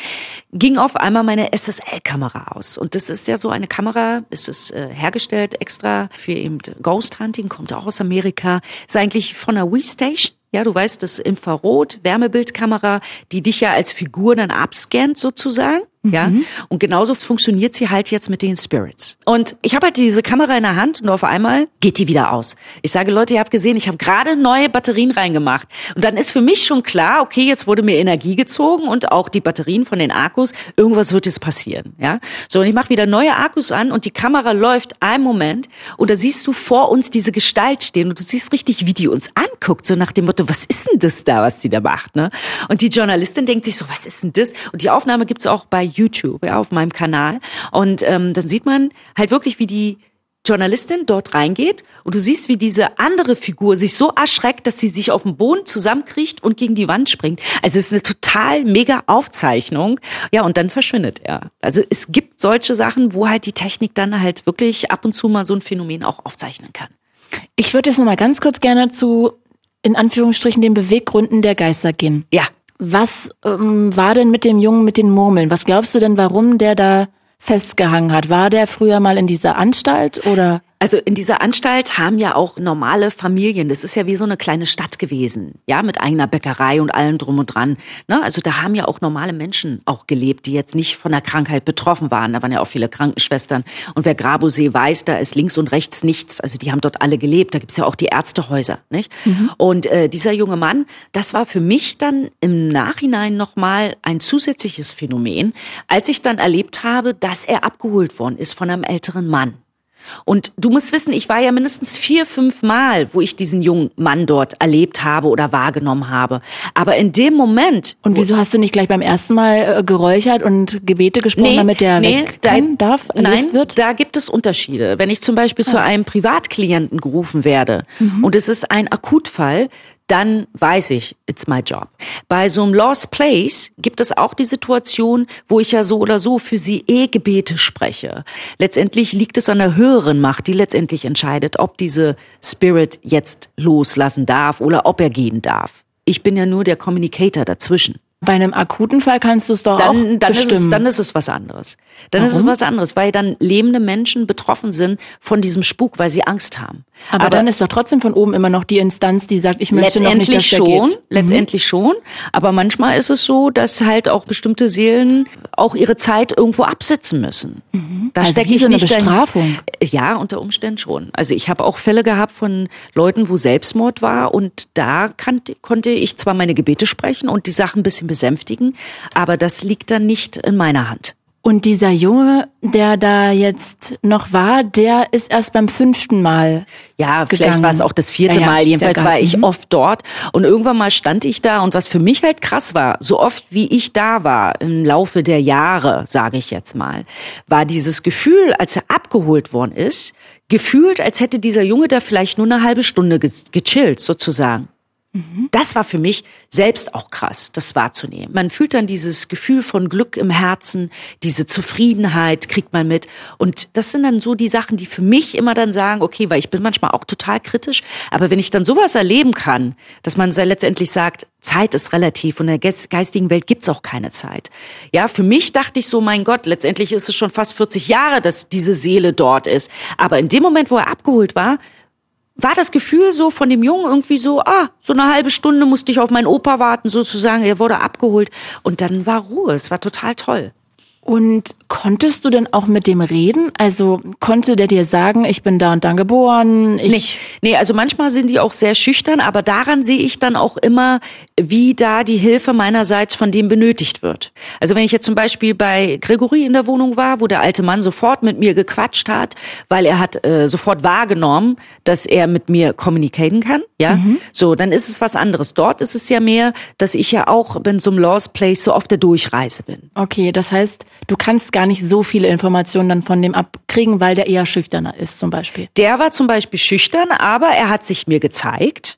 ging auf einmal meine SSL-Kamera aus. Und das ist ja so eine Kamera, ist es äh, hergestellt extra für eben Ghost Hunting, kommt auch aus Amerika, ist eigentlich von einer Wii Station ja, du weißt, das Infrarot-Wärmebildkamera, die dich ja als Figur dann abscannt sozusagen. Ja, mhm. und genauso funktioniert sie halt jetzt mit den Spirits. Und ich habe halt diese Kamera in der Hand und auf einmal geht die wieder aus. Ich sage, Leute, ihr habt gesehen, ich habe gerade neue Batterien reingemacht. Und dann ist für mich schon klar, okay, jetzt wurde mir Energie gezogen und auch die Batterien von den Akkus, irgendwas wird jetzt passieren. Ja, so und ich mache wieder neue Akkus an und die Kamera läuft einen Moment und da siehst du vor uns diese Gestalt stehen und du siehst richtig, wie die uns anguckt, so nach dem Motto, was ist denn das da, was die da macht? Ne? Und die Journalistin denkt sich so, was ist denn das? Und die Aufnahme gibt's auch bei YouTube, ja, auf meinem Kanal. Und ähm, dann sieht man halt wirklich, wie die Journalistin dort reingeht und du siehst, wie diese andere Figur sich so erschreckt, dass sie sich auf den Boden zusammenkriecht und gegen die Wand springt. Also es ist eine total mega Aufzeichnung. Ja, und dann verschwindet er. Also es gibt solche Sachen, wo halt die Technik dann halt wirklich ab und zu mal so ein Phänomen auch aufzeichnen kann. Ich würde jetzt noch mal ganz kurz gerne zu in Anführungsstrichen den Beweggründen der Geister gehen. Ja. Was ähm, war denn mit dem Jungen mit den Murmeln? Was glaubst du denn, warum der da festgehangen hat? War der früher mal in dieser Anstalt oder? Also in dieser Anstalt haben ja auch normale Familien. Das ist ja wie so eine kleine Stadt gewesen, ja, mit eigener Bäckerei und allem drum und dran. Ne? Also da haben ja auch normale Menschen auch gelebt, die jetzt nicht von der Krankheit betroffen waren. Da waren ja auch viele Krankenschwestern. Und wer Grabosee weiß, da ist links und rechts nichts. Also die haben dort alle gelebt. Da gibt's ja auch die Ärztehäuser, nicht? Mhm. Und äh, dieser junge Mann, das war für mich dann im Nachhinein nochmal ein zusätzliches Phänomen, als ich dann erlebt habe, dass er abgeholt worden ist von einem älteren Mann. Und du musst wissen, ich war ja mindestens vier, fünf Mal, wo ich diesen jungen Mann dort erlebt habe oder wahrgenommen habe. Aber in dem Moment. Und wieso hast du nicht gleich beim ersten Mal äh, geräuchert und Gebete gesprochen, nee, damit der nee, weg kann, da, darf, nein, wird? Da gibt es Unterschiede. Wenn ich zum Beispiel ah. zu einem Privatklienten gerufen werde mhm. und es ist ein Akutfall, dann weiß ich, it's my job. Bei so einem Lost Place gibt es auch die Situation, wo ich ja so oder so für sie eh Gebete spreche. Letztendlich liegt es an der höheren Macht, die letztendlich entscheidet, ob diese Spirit jetzt loslassen darf oder ob er gehen darf. Ich bin ja nur der Communicator dazwischen. Bei einem akuten Fall kannst du es doch dann, auch dann bestimmen. Ist es, dann ist es was anderes. Dann Warum? ist es was anderes, weil dann lebende Menschen betroffen sind von diesem Spuk, weil sie Angst haben. aber, dann ist doch trotzdem von oben immer noch die Instanz, die sagt, ich möchte noch nicht, dass letztendlich der schon, geht. Mhm. letztendlich schon. Aber manchmal ist es so, dass halt auch bestimmte Seelen auch ihre Zeit irgendwo absitzen müssen. Da Also stecke ich so eine nicht dahin- Bestrafung. Ja, unter Umständen schon. Also ich habe auch Fälle gehabt von Leuten, wo Selbstmord war und da kann, konnte ich zwar meine Gebete sprechen und die Sachen ein bisschen besänftigen, aber das liegt dann nicht in meiner Hand. Und dieser Junge, der da jetzt noch war, der ist erst beim fünften Mal. Ja, vielleicht gegangen. war es auch das vierte Ja, Mal. Jedenfalls war ich Mhm. oft dort. Und irgendwann mal stand ich da und was für mich halt krass war, so oft wie ich da war im Laufe der Jahre, sage ich jetzt mal, war dieses Gefühl, als er abgeholt worden ist, gefühlt, als hätte dieser Junge da vielleicht nur eine halbe Stunde ge- gechillt, sozusagen. Das war für mich selbst auch krass, das wahrzunehmen. Man fühlt dann dieses Gefühl von Glück im Herzen, diese Zufriedenheit kriegt man mit. Und das sind dann so die Sachen, die für mich immer dann sagen, okay, weil ich bin manchmal auch total kritisch, aber wenn ich dann sowas erleben kann, dass man letztendlich sagt, Zeit ist relativ und in der geis- geistigen Welt gibt's auch keine Zeit. Ja, für mich dachte ich so, mein Gott, letztendlich ist es schon fast 40 Jahre, dass diese Seele dort ist. Aber in dem Moment, wo er abgeholt war, war das Gefühl so von dem Jungen irgendwie so, ah, so eine halbe Stunde musste ich auf meinen Opa warten, sozusagen. Er wurde abgeholt und dann war Ruhe. Es war total toll. Und konntest du denn auch mit dem reden? Also konnte der dir sagen, ich bin da und dann geboren? Ich Nee, nee, also manchmal sind die auch sehr schüchtern, aber daran sehe ich dann auch immer, wie da die Hilfe meinerseits von dem benötigt wird. Also wenn ich jetzt zum Beispiel bei Gregory in der Wohnung war, wo der alte Mann sofort mit mir gequatscht hat, weil er hat äh, sofort wahrgenommen, dass er mit mir communicaten kann, ja, so, dann ist es was anderes. Dort ist es ja mehr, dass ich ja auch in so einem Lost Place so auf der Durchreise bin. Okay, das heißt, du kannst gar nicht so viele Informationen dann von dem abkriegen, weil der eher schüchterner ist zum Beispiel. Der war zum Beispiel schüchtern, aber er hat sich mir gezeigt.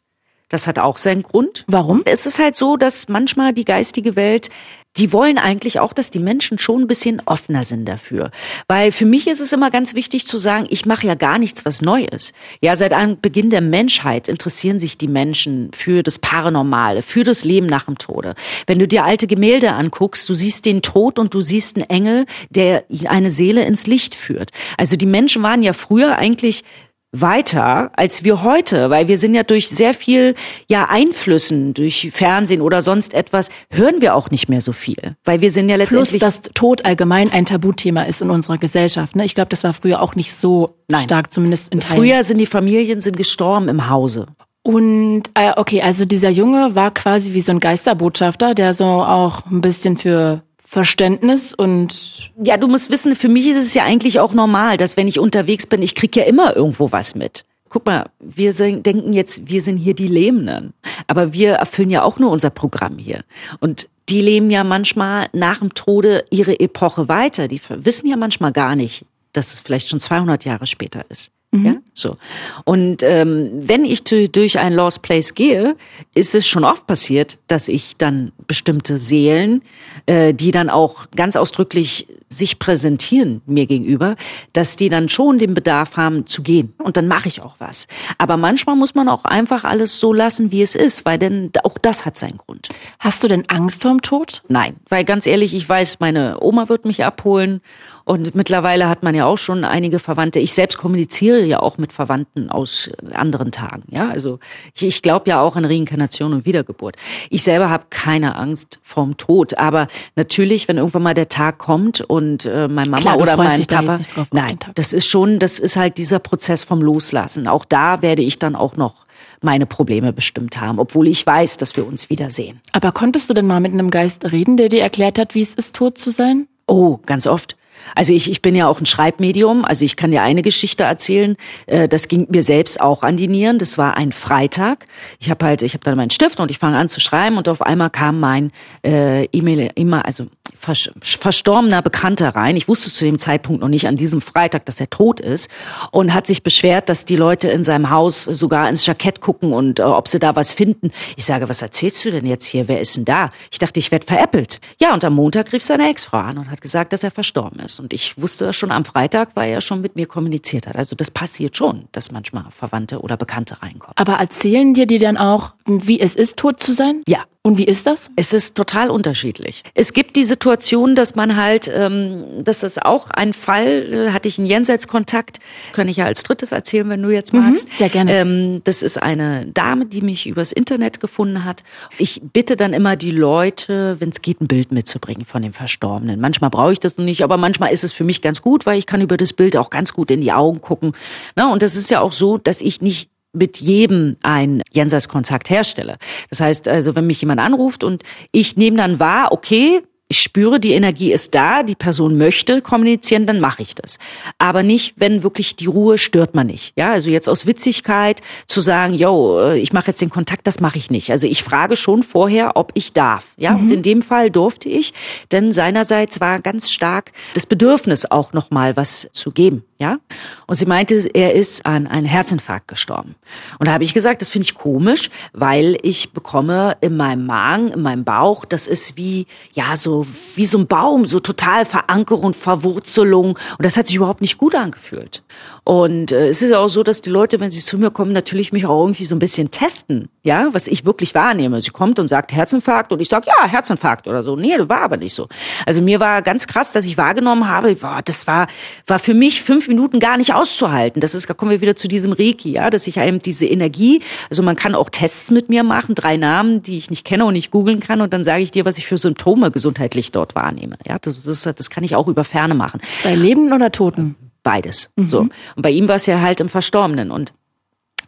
Das hat auch seinen Grund. Warum? Es ist halt so, dass manchmal die geistige Welt, die wollen eigentlich auch, dass die Menschen schon ein bisschen offener sind dafür. Weil für mich ist es immer ganz wichtig zu sagen, ich mache ja gar nichts, was neu ist. Ja, seit Beginn der Menschheit interessieren sich die Menschen für das Paranormale, für das Leben nach dem Tode. Wenn du dir alte Gemälde anguckst, du siehst den Tod und du siehst einen Engel, der eine Seele ins Licht führt. Also die Menschen waren ja früher eigentlich weiter als wir heute, weil wir sind ja durch sehr viel ja Einflüssen durch Fernsehen oder sonst etwas hören wir auch nicht mehr so viel, weil wir sind ja Plus, letztendlich dass Tod allgemein ein Tabuthema ist in unserer Gesellschaft. Ne? Ich glaube, das war früher auch nicht so Nein. stark, zumindest in Teilen. früher sind die Familien sind gestorben im Hause. Und äh, okay, also dieser Junge war quasi wie so ein Geisterbotschafter, der so auch ein bisschen für Verständnis und Ja, du musst wissen, für mich ist es ja eigentlich auch normal, dass wenn ich unterwegs bin, ich krieg ja immer irgendwo was mit. Guck mal, wir sind, denken jetzt, wir sind hier die Lebenden, aber wir erfüllen ja auch nur unser Programm hier. Und die leben ja manchmal nach dem Tode ihre Epoche weiter. Die wissen ja manchmal gar nicht, dass es vielleicht schon 200 Jahre später ist. Ja, so. Und ähm, wenn ich durch ein Lost Place gehe, ist es schon oft passiert, dass ich dann bestimmte Seelen, äh, die dann auch ganz ausdrücklich sich präsentieren mir gegenüber, dass die dann schon den Bedarf haben zu gehen. Und dann mache ich auch was. Aber manchmal muss man auch einfach alles so lassen, wie es ist, weil denn auch das hat seinen Grund. hast du denn Angst vorm Tod? Nein, weil ganz ehrlich, ich weiß, meine Oma wird mich abholen und mittlerweile hat man ja auch schon einige Verwandte. Ich selbst kommuniziere ja auch mit Verwandten aus äh, anderen Tagen. Ja, also ich, ich glaube ja auch an Reinkarnation und Wiedergeburt. Ich selber habe keine Angst vorm Tod, aber natürlich, wenn irgendwann mal der Tag kommt und äh, meine Mama Klar, oder mein Papa, drauf auf nein, das ist schon, das ist halt dieser Prozess vom Loslassen. Auch da werde ich dann auch noch meine Probleme bestimmt haben, obwohl ich weiß, dass wir uns wiedersehen. Aber konntest du denn mal mit einem Geist reden, der dir erklärt hat, wie es ist, tot zu sein? Oh, ganz oft. Also ich, ich bin ja auch ein Schreibmedium, also ich kann dir eine Geschichte erzählen. Äh, Das ging mir selbst auch an die Nieren. Das war ein Freitag. Ich habe halt, ich habe dann meinen Stift und ich fange an zu schreiben und auf einmal kam mein äh, E-Mail immer, also vers verstorbener Bekannter rein. Ich wusste zu dem Zeitpunkt noch nicht an diesem Freitag, dass er tot ist und hat sich beschwert, dass die Leute in seinem Haus sogar ins Jackett gucken und äh, ob sie da was finden. Ich sage, was erzählst du denn jetzt hier? Wer ist denn da? Ich dachte, ich werde veräppelt. Ja, und am Montag rief seine Ex-Frau an und hat gesagt, dass er verstorben ist. Und ich wusste das schon am Freitag, weil er schon mit mir kommuniziert hat. Also das passiert schon, dass manchmal Verwandte oder Bekannte reinkommen. Aber erzählen dir die dann auch, wie es ist, tot zu sein? Ja, Und wie ist das? Es ist total unterschiedlich. Es gibt die Situation, dass man halt, ähm, dass das auch ein Fall, äh, hatte ich einen Jenseitskontakt, kann ich ja als drittes erzählen, wenn du jetzt mhm, magst. Mhm, sehr gerne. Ähm, das ist eine Dame, die mich übers Internet gefunden hat. Ich bitte dann immer die Leute, wenn es geht, ein Bild mitzubringen von dem Verstorbenen. Manchmal brauche ich das nicht, aber manchmal ist es für mich ganz gut, weil ich kann über das Bild auch ganz gut in die Augen gucken. Na, und das ist ja auch so, dass ich nicht mit jedem ein Jenseitskontakt herstelle. Das heißt also, wenn mich jemand anruft und ich nehme dann wahr, okay, ich spüre, die Energie ist da, die Person möchte kommunizieren, dann mache ich das. Aber nicht, wenn wirklich die Ruhe stört man nicht. Ja, also jetzt aus Witzigkeit zu sagen, yo, äh, ich mache jetzt den Kontakt, das mache ich nicht. Also ich frage schon vorher, ob ich darf. Ja, mhm. und in dem Fall durfte ich, denn seinerseits war ganz stark das Bedürfnis auch noch mal was zu geben. Ja, und sie meinte, er ist an einem Herzinfarkt gestorben. Und da habe ich gesagt, das finde ich komisch, weil ich bekomme in meinem Magen, in meinem Bauch, das ist wie ja so wie so ein Baum, so total Verankerung, Verwurzelung. Und das hat sich überhaupt nicht gut angefühlt. Und äh, es ist auch so, dass die Leute, wenn sie zu mir kommen, natürlich mich auch irgendwie so ein bisschen testen, ja, was ich wirklich wahrnehme. Sie kommt und sagt Herzinfarkt und ich sage, ja, Herzinfarkt oder so. Nee, das war aber nicht so. Also mir war ganz krass, dass ich wahrgenommen habe, boah, das war, war für mich fünf Minuten gar nicht auszuhalten. Das ist, da kommen wir wieder zu diesem Reiki, ja, dass ich einem diese Energie, also man kann auch Tests mit mir machen, drei Namen, die ich nicht kenne und nicht googeln kann und dann sage ich dir, was ich für Symptome gesundheitlich dort wahrnehme. Ja, das, das, das kann ich auch über Ferne machen. Bei Lebenden oder Toten? beides. Mhm. So. Und bei ihm war es ja halt im Verstorbenen. Und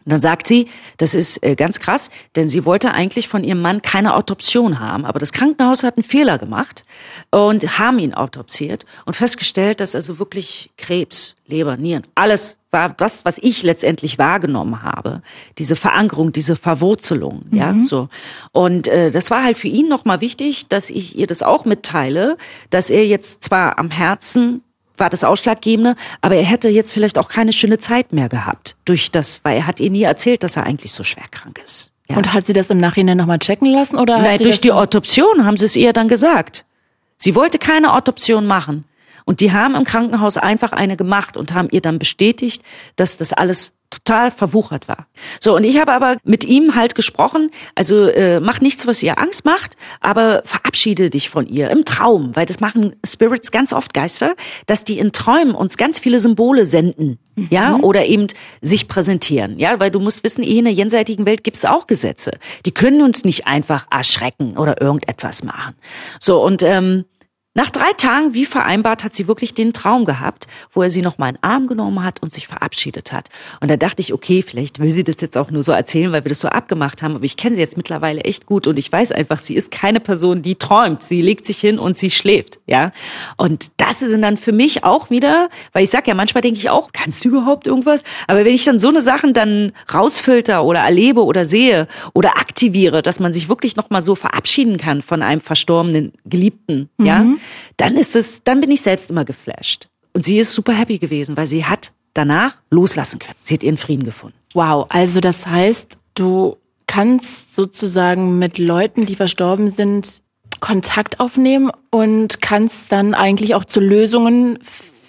dann sagt sie, das ist äh, ganz krass, denn sie wollte eigentlich von ihrem Mann keine Autoption haben, aber das Krankenhaus hat einen Fehler gemacht und haben ihn autopsiert und festgestellt, dass also wirklich Krebs, Leber, Nieren, alles war das, was ich letztendlich wahrgenommen habe, diese Verankerung, diese Verwurzelung, mhm. ja, so. Und äh, das war halt für ihn nochmal wichtig, dass ich ihr das auch mitteile, dass er jetzt zwar am Herzen war das Ausschlaggebende, aber er hätte jetzt vielleicht auch keine schöne Zeit mehr gehabt durch das, weil er hat ihr nie erzählt, dass er eigentlich so schwer krank ist. Ja. Und hat sie das im Nachhinein nochmal checken lassen oder? Nein, durch die Autoption haben sie es ihr dann gesagt. Sie wollte keine Autoption machen. Und die haben im Krankenhaus einfach eine gemacht und haben ihr dann bestätigt, dass das alles total verwuchert war. So, und ich habe aber mit ihm halt gesprochen, also äh, mach nichts, was ihr Angst macht, aber verabschiede dich von ihr im Traum, weil das machen Spirits ganz oft Geister, dass die in Träumen uns ganz viele Symbole senden, mhm. ja, oder eben sich präsentieren, ja, weil du musst wissen, eh in der jenseitigen Welt gibt es auch Gesetze. Die können uns nicht einfach erschrecken oder irgendetwas machen. So, und ähm, nach drei Tagen, wie vereinbart, hat sie wirklich den Traum gehabt, wo er sie noch mal in den Arm genommen hat und sich verabschiedet hat. Und da dachte ich, okay, vielleicht will sie das jetzt auch nur so erzählen, weil wir das so abgemacht haben. Aber ich kenne sie jetzt mittlerweile echt gut und ich weiß einfach, sie ist keine Person, die träumt. Sie legt sich hin und sie schläft, ja. Und das sind dann für mich auch wieder, weil ich sag ja, manchmal denke ich auch, kannst du überhaupt irgendwas? Aber wenn ich dann so eine Sachen dann rausfilter oder erlebe oder sehe oder aktiviere, dass man sich wirklich noch mal so verabschieden kann von einem verstorbenen Geliebten, mhm. ja dann ist es, dann bin ich selbst immer geflasht. Und sie ist super happy gewesen, weil sie hat danach loslassen können. Sie hat ihren Frieden gefunden. Wow, also das heißt, du kannst sozusagen mit Leuten, die verstorben sind, Kontakt aufnehmen und kannst dann eigentlich auch zu Lösungen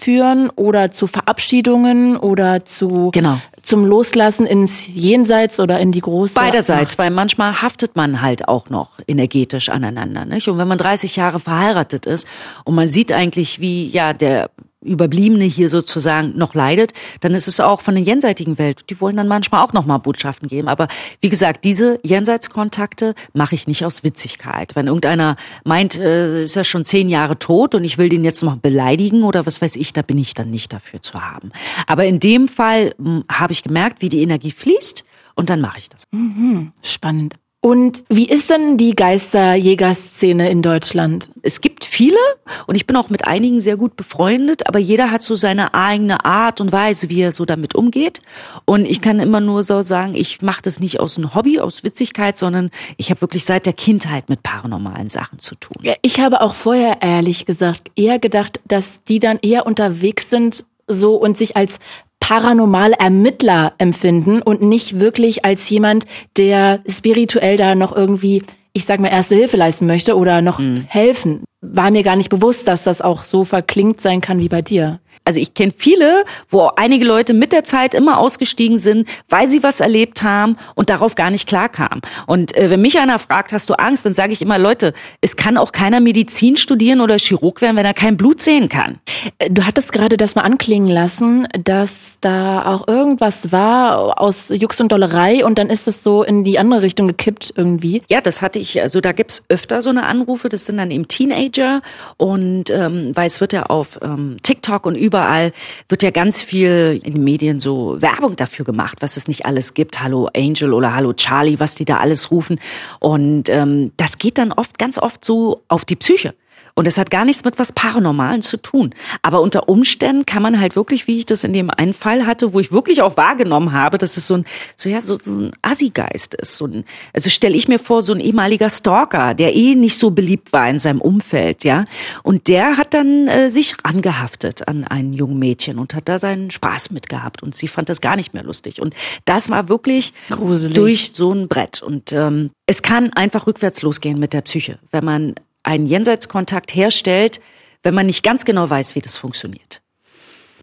führen oder zu Verabschiedungen oder zu genau. zum Loslassen ins Jenseits oder in die große Beiderseits, Macht. weil manchmal haftet man halt auch noch energetisch aneinander, nicht? Und wenn man 30 Jahre verheiratet ist und man sieht eigentlich, wie ja der Überbliebene hier sozusagen noch leidet, dann ist es auch von der jenseitigen Welt. Die wollen dann manchmal auch nochmal Botschaften geben. Aber wie gesagt, diese Jenseitskontakte mache ich nicht aus Witzigkeit. Wenn irgendeiner meint, äh, ist er schon zehn Jahre tot und ich will den jetzt noch beleidigen oder was weiß ich, da bin ich dann nicht dafür zu haben. Aber in dem Fall hm, habe ich gemerkt, wie die Energie fließt und dann mache ich das. Mhm, spannend. Und wie ist denn die Geisterjägerszene in Deutschland? Es gibt viele und ich bin auch mit einigen sehr gut befreundet, aber jeder hat so seine eigene Art und Weise, wie er so damit umgeht. Und ich kann immer nur so sagen, ich mache das nicht aus einem Hobby, aus Witzigkeit, sondern ich habe wirklich seit der Kindheit mit paranormalen Sachen zu tun. Ja, ich habe auch vorher ehrlich gesagt eher gedacht, dass die dann eher unterwegs sind so und sich als paranormale Ermittler empfinden und nicht wirklich als jemand, der spirituell da noch irgendwie, ich sag mal, erste Hilfe leisten möchte oder noch mhm. helfen. war mir gar nicht bewusst, dass das auch so verklingt sein kann wie bei dir also ich kenne viele, wo einige Leute mit der Zeit immer ausgestiegen sind, weil sie was erlebt haben und darauf gar nicht klarkamen. Und äh, wenn mich einer fragt, hast du Angst, dann sage ich immer, Leute, es kann auch keiner Medizin studieren oder Chirurg werden, wenn er kein Blut sehen kann. Äh, du hattest gerade das mal anklingen lassen, dass da auch irgendwas war aus Jux und Dollerei und dann ist es so in die andere Richtung gekippt irgendwie. Ja, das hatte ich, also da gibt's öfter so eine Anrufe, das sind dann eben Teenager und ähm, weil es wird ja auf ähm, TikTok und überall wird ja ganz viel in den Medien so Werbung dafür gemacht, was es nicht alles gibt. Hallo Angel oder Hallo Charlie, was die da alles rufen. Und ähm, das geht dann oft, ganz oft so auf die Psyche. Und das hat gar nichts mit was Paranormalen zu tun. Aber unter Umständen kann man halt wirklich, wie ich das in dem einen Fall hatte, wo ich wirklich auch wahrgenommen habe, dass es so ein, so ja, so, so ein Assi-Geist ist. So ein, also stelle ich mir vor, so ein ehemaliger Stalker, der eh nicht so beliebt war in seinem Umfeld, ja. Und der hat dann äh, sich angehaftet an ein jungen Mädchen und hat da seinen Spaß mitgehabt. Und sie fand das gar nicht mehr lustig. Und das war wirklich Gruselig. durch so ein Brett. Und ähm, es kann einfach rückwärts losgehen mit der Psyche, wenn man einen Jenseitskontakt herstellt, wenn man nicht ganz genau weiß, wie das funktioniert.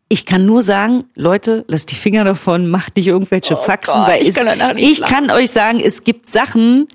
Ich kann nur sagen, Leute, lasst die Finger davon, macht nicht irgendwelche oh Faxen, Gott, weil ich, kann, ich kann euch sagen, es gibt Sachen,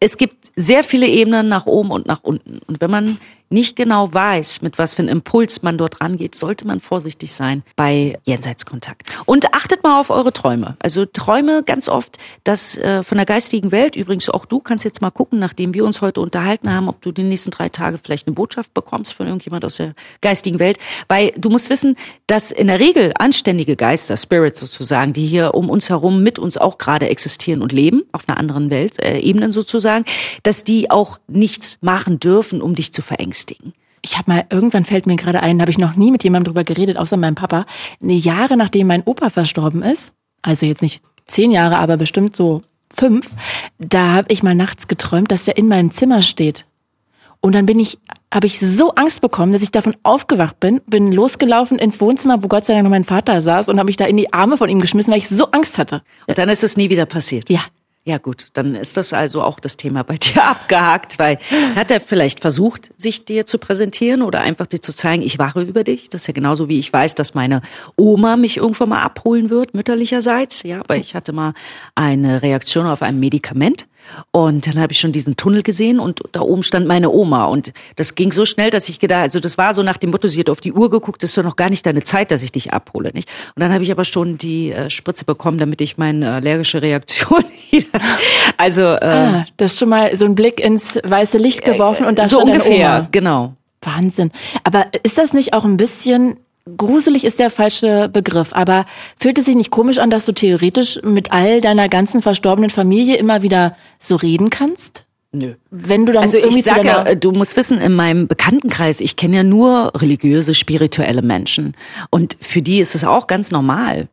es gibt sehr viele Ebenen nach oben und nach unten. Und wenn man nicht genau weiß, mit was für einem Impuls man dort rangeht, sollte man vorsichtig sein bei Jenseitskontakt. Und achtet mal auf eure Träume. Also Träume ganz oft, dass äh, von der geistigen Welt, übrigens auch du kannst jetzt mal gucken, nachdem wir uns heute unterhalten haben, ob du die nächsten drei Tage vielleicht eine Botschaft bekommst von irgendjemand aus der geistigen Welt. Weil du musst wissen, dass in der Regel anständige Geister, Spirits sozusagen, die hier um uns herum mit uns auch gerade existieren und leben, auf einer anderen Welt, äh, Ebenen sozusagen, dass die auch nichts machen dürfen, um dich zu verängstigen beängstigen. Ich habe mal, irgendwann fällt mir gerade ein, habe ich noch nie mit jemandem drüber geredet, außer meinem Papa. Jahre nachdem mein Opa verstorben ist, also jetzt nicht zehn Jahre, aber bestimmt so fünf, da habe ich mal nachts geträumt, dass er in meinem Zimmer steht. Und dann bin ich, habe ich so Angst bekommen, dass ich davon aufgewacht bin, bin losgelaufen ins Wohnzimmer, wo Gott sei Dank noch mein Vater saß und habe mich da in die Arme von ihm geschmissen, weil ich so Angst hatte. Und dann ist es nie wieder passiert. Ja, ja gut, dann ist das also auch das Thema bei dir abgehakt, weil hat er vielleicht versucht, sich dir zu präsentieren oder einfach dir zu zeigen, ich wache über dich. Das ist ja genauso wie ich weiß, dass meine Oma mich irgendwann mal abholen wird, mütterlicherseits. Ja, weil ich hatte mal eine Reaktion auf ein Medikament und dann habe ich schon diesen Tunnel gesehen und da oben stand meine Oma. Und das ging so schnell, dass ich gedacht, also das war so nach dem Motto, sie hat auf die Uhr geguckt, das ist doch noch gar nicht deine Zeit, dass ich dich abhole. Nicht? Und dann habe ich aber schon die äh, Spritze bekommen, damit ich meine allergische Reaktion wieder. Also äh, ah, das ist schon mal so ein Blick ins weiße Licht geworfen und dann so ungefähr, genau. Wahnsinn. Aber ist das nicht auch ein bisschen gruselig ist der falsche Begriff, aber fühlt es sich nicht komisch an, dass du theoretisch mit all deiner ganzen verstorbenen Familie immer wieder so reden kannst? Nö. Wenn du dann also ich sage, du musst wissen, in meinem Bekanntenkreis, ich kenne ja nur religiöse, spirituelle Menschen. Und für die ist es auch ganz normal.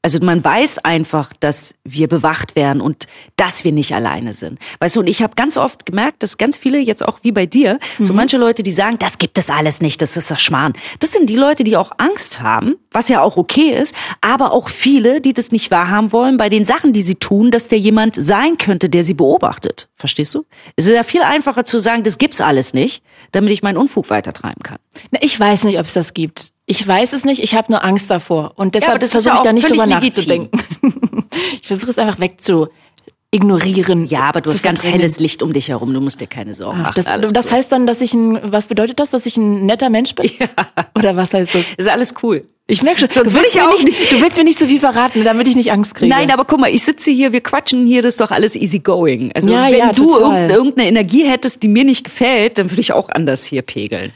Also man weiß einfach, dass wir bewacht werden und dass wir nicht alleine sind. Weißt du, und ich habe ganz oft gemerkt, dass ganz viele jetzt auch wie bei dir, mhm. so manche Leute, die sagen, das gibt es alles nicht, das ist das Schmarrn. Das sind die Leute, die auch Angst haben, was ja auch okay ist, aber auch viele, die das nicht wahrhaben wollen bei den Sachen, die sie tun, dass der jemand sein könnte, der sie beobachtet. Verstehst du? Es ist ja viel einfacher zu sagen, das gibt's alles nicht, damit ich meinen Unfug weitertreiben kann. Ich weiß nicht, ob es das gibt. Ich weiß es nicht, ich habe nur Angst davor. Und deshalb ja, versuche ich da nicht drüber legitim. nachzudenken. ich versuche es einfach wegzu ignorieren. Ja, aber du hast ganz helles Licht um dich herum. Du musst dir keine Sorgen Ach, machen. Das, das heißt dann, dass ich ein, was bedeutet das, dass ich ein netter Mensch bin? Ja. Oder was heißt das? Ist alles cool. Ich merke schon, sonst will ich auch nicht, du willst mir nicht zu viel verraten, damit ich nicht Angst kriege. Nein, aber guck mal, ich sitze hier, wir quatschen hier, das ist doch alles easy going. Also ja, wenn ja, du total. irgendeine Energie hättest, die mir nicht gefällt, dann würde ich auch anders hier pegeln.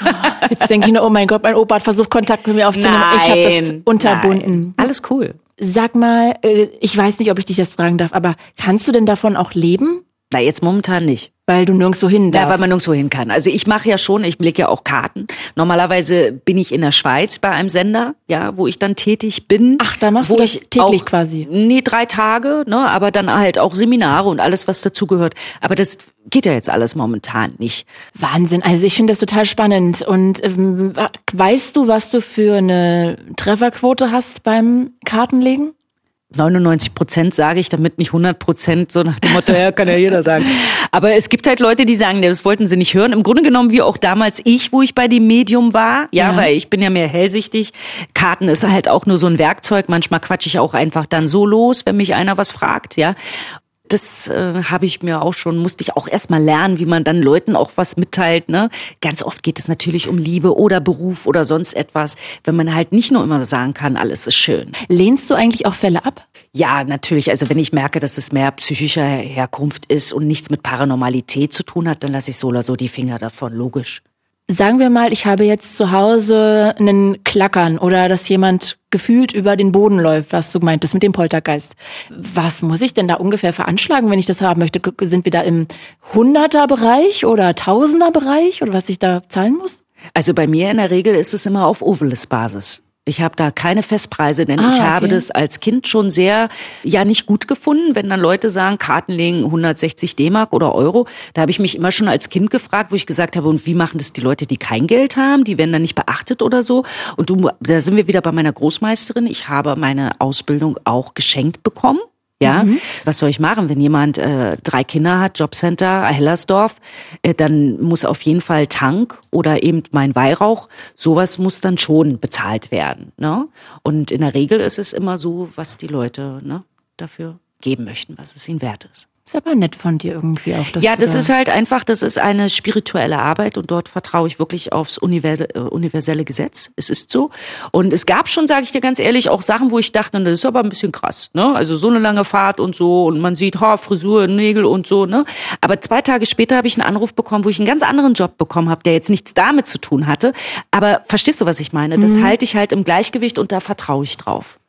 Jetzt denke ich nur, oh mein Gott, mein Opa hat versucht, Kontakt mit mir aufzunehmen. Nein, ich habe das unterbunden. Nein. Alles cool. Sag mal, äh, ich weiß nicht, ob ich dich das fragen darf, aber kannst du denn davon auch leben? Na, jetzt momentan nicht. Weil du nirgendwo hin darfst. Ja, weil man nirgendwo hin kann. Also ich mache ja schon, ich blicke ja auch Karten. Normalerweise bin ich in der Schweiz bei einem Sender, ja, wo ich dann tätig bin. Ach, da machst du das täglich auch, quasi? Nee, drei Tage, ne, aber dann halt auch Seminare und alles, was dazugehört. Aber das geht ja jetzt alles momentan nicht. Wahnsinn. Also ich finde das total spannend. Und ähm, weißt du, was du für eine Trefferquote hast beim Kartenlegen? 99 Prozent sage ich, damit nicht 100 Prozent, so nach dem Motto, ja, kann ja jeder sagen. Aber es gibt halt Leute, die sagen, das wollten sie nicht hören. Im Grunde genommen wie auch damals ich, wo ich bei dem Medium war. Ja, ja, weil ich bin ja mehr hellsichtig. Karten ist halt auch nur so ein Werkzeug. Manchmal quatsche ich auch einfach dann so los, wenn mich einer was fragt, ja das äh, habe ich mir auch schon, musste ich auch erstmal lernen, wie man dann Leuten auch was mitteilt. Ne? Ganz oft geht es natürlich um Liebe oder Beruf oder sonst etwas, wenn man halt nicht nur immer sagen kann, alles ist schön. Lehnst du eigentlich auch Fälle ab? Ja, natürlich. Also wenn ich merke, dass es mehr psychischer Herkunft ist und nichts mit Paranormalität zu tun hat, dann lasse ich so oder so die Finger davon, logisch. Sagen wir mal, ich habe jetzt zu Hause einen Klackern oder dass jemand gefühlt über den Boden läuft, was du meintest mit dem Poltergeist. Was muss ich denn da ungefähr veranschlagen, wenn ich das haben möchte? Sind wir da im Hunderter-Bereich oder Tausender-Bereich oder was ich da zahlen muss? Also bei mir in der Regel ist es immer auf Ovilus-Basis. Ich habe da keine Festpreise, denn ah, ich habe das als Kind schon sehr, ja, nicht gut gefunden, wenn dann Leute sagen, Karten legen 160 D-Mark oder Euro. Da habe ich mich immer schon als Kind gefragt, wo ich gesagt habe, und wie machen das die Leute, die kein Geld haben? Die werden dann nicht beachtet oder so. Und du, da sind wir wieder bei meiner Großmeisterin. Ich habe meine Ausbildung auch geschenkt bekommen. Ja, mhm. was soll ich machen, wenn jemand äh, drei Kinder hat, Jobcenter, Hellersdorf, äh, dann muss auf jeden Fall Tank oder eben mein Weihrauch, sowas muss dann schon bezahlt werden. Ne? Und in der Regel ist es immer so, was die Leute ne, dafür geben möchten, was es ihnen wert ist. Ist aber nett von dir irgendwie auch. ja, das ist halt einfach, das ist eine spirituelle Arbeit und dort vertraue ich wirklich aufs äh, universelle Gesetz. Es ist so. Und es gab schon, sage ich dir ganz ehrlich, auch Sachen, wo ich dachte, das ist aber ein bisschen krass. Ne? Also so eine lange Fahrt und so und man sieht, ha, Frisur, Nägel und so. Ne? Aber zwei Tage später habe ich einen Anruf bekommen, wo ich einen ganz anderen Job bekommen habe, der jetzt nichts damit zu tun hatte. Aber verstehst du, was ich meine? Das mhm. halte ich halt im Gleichgewicht und da vertraue ich drauf.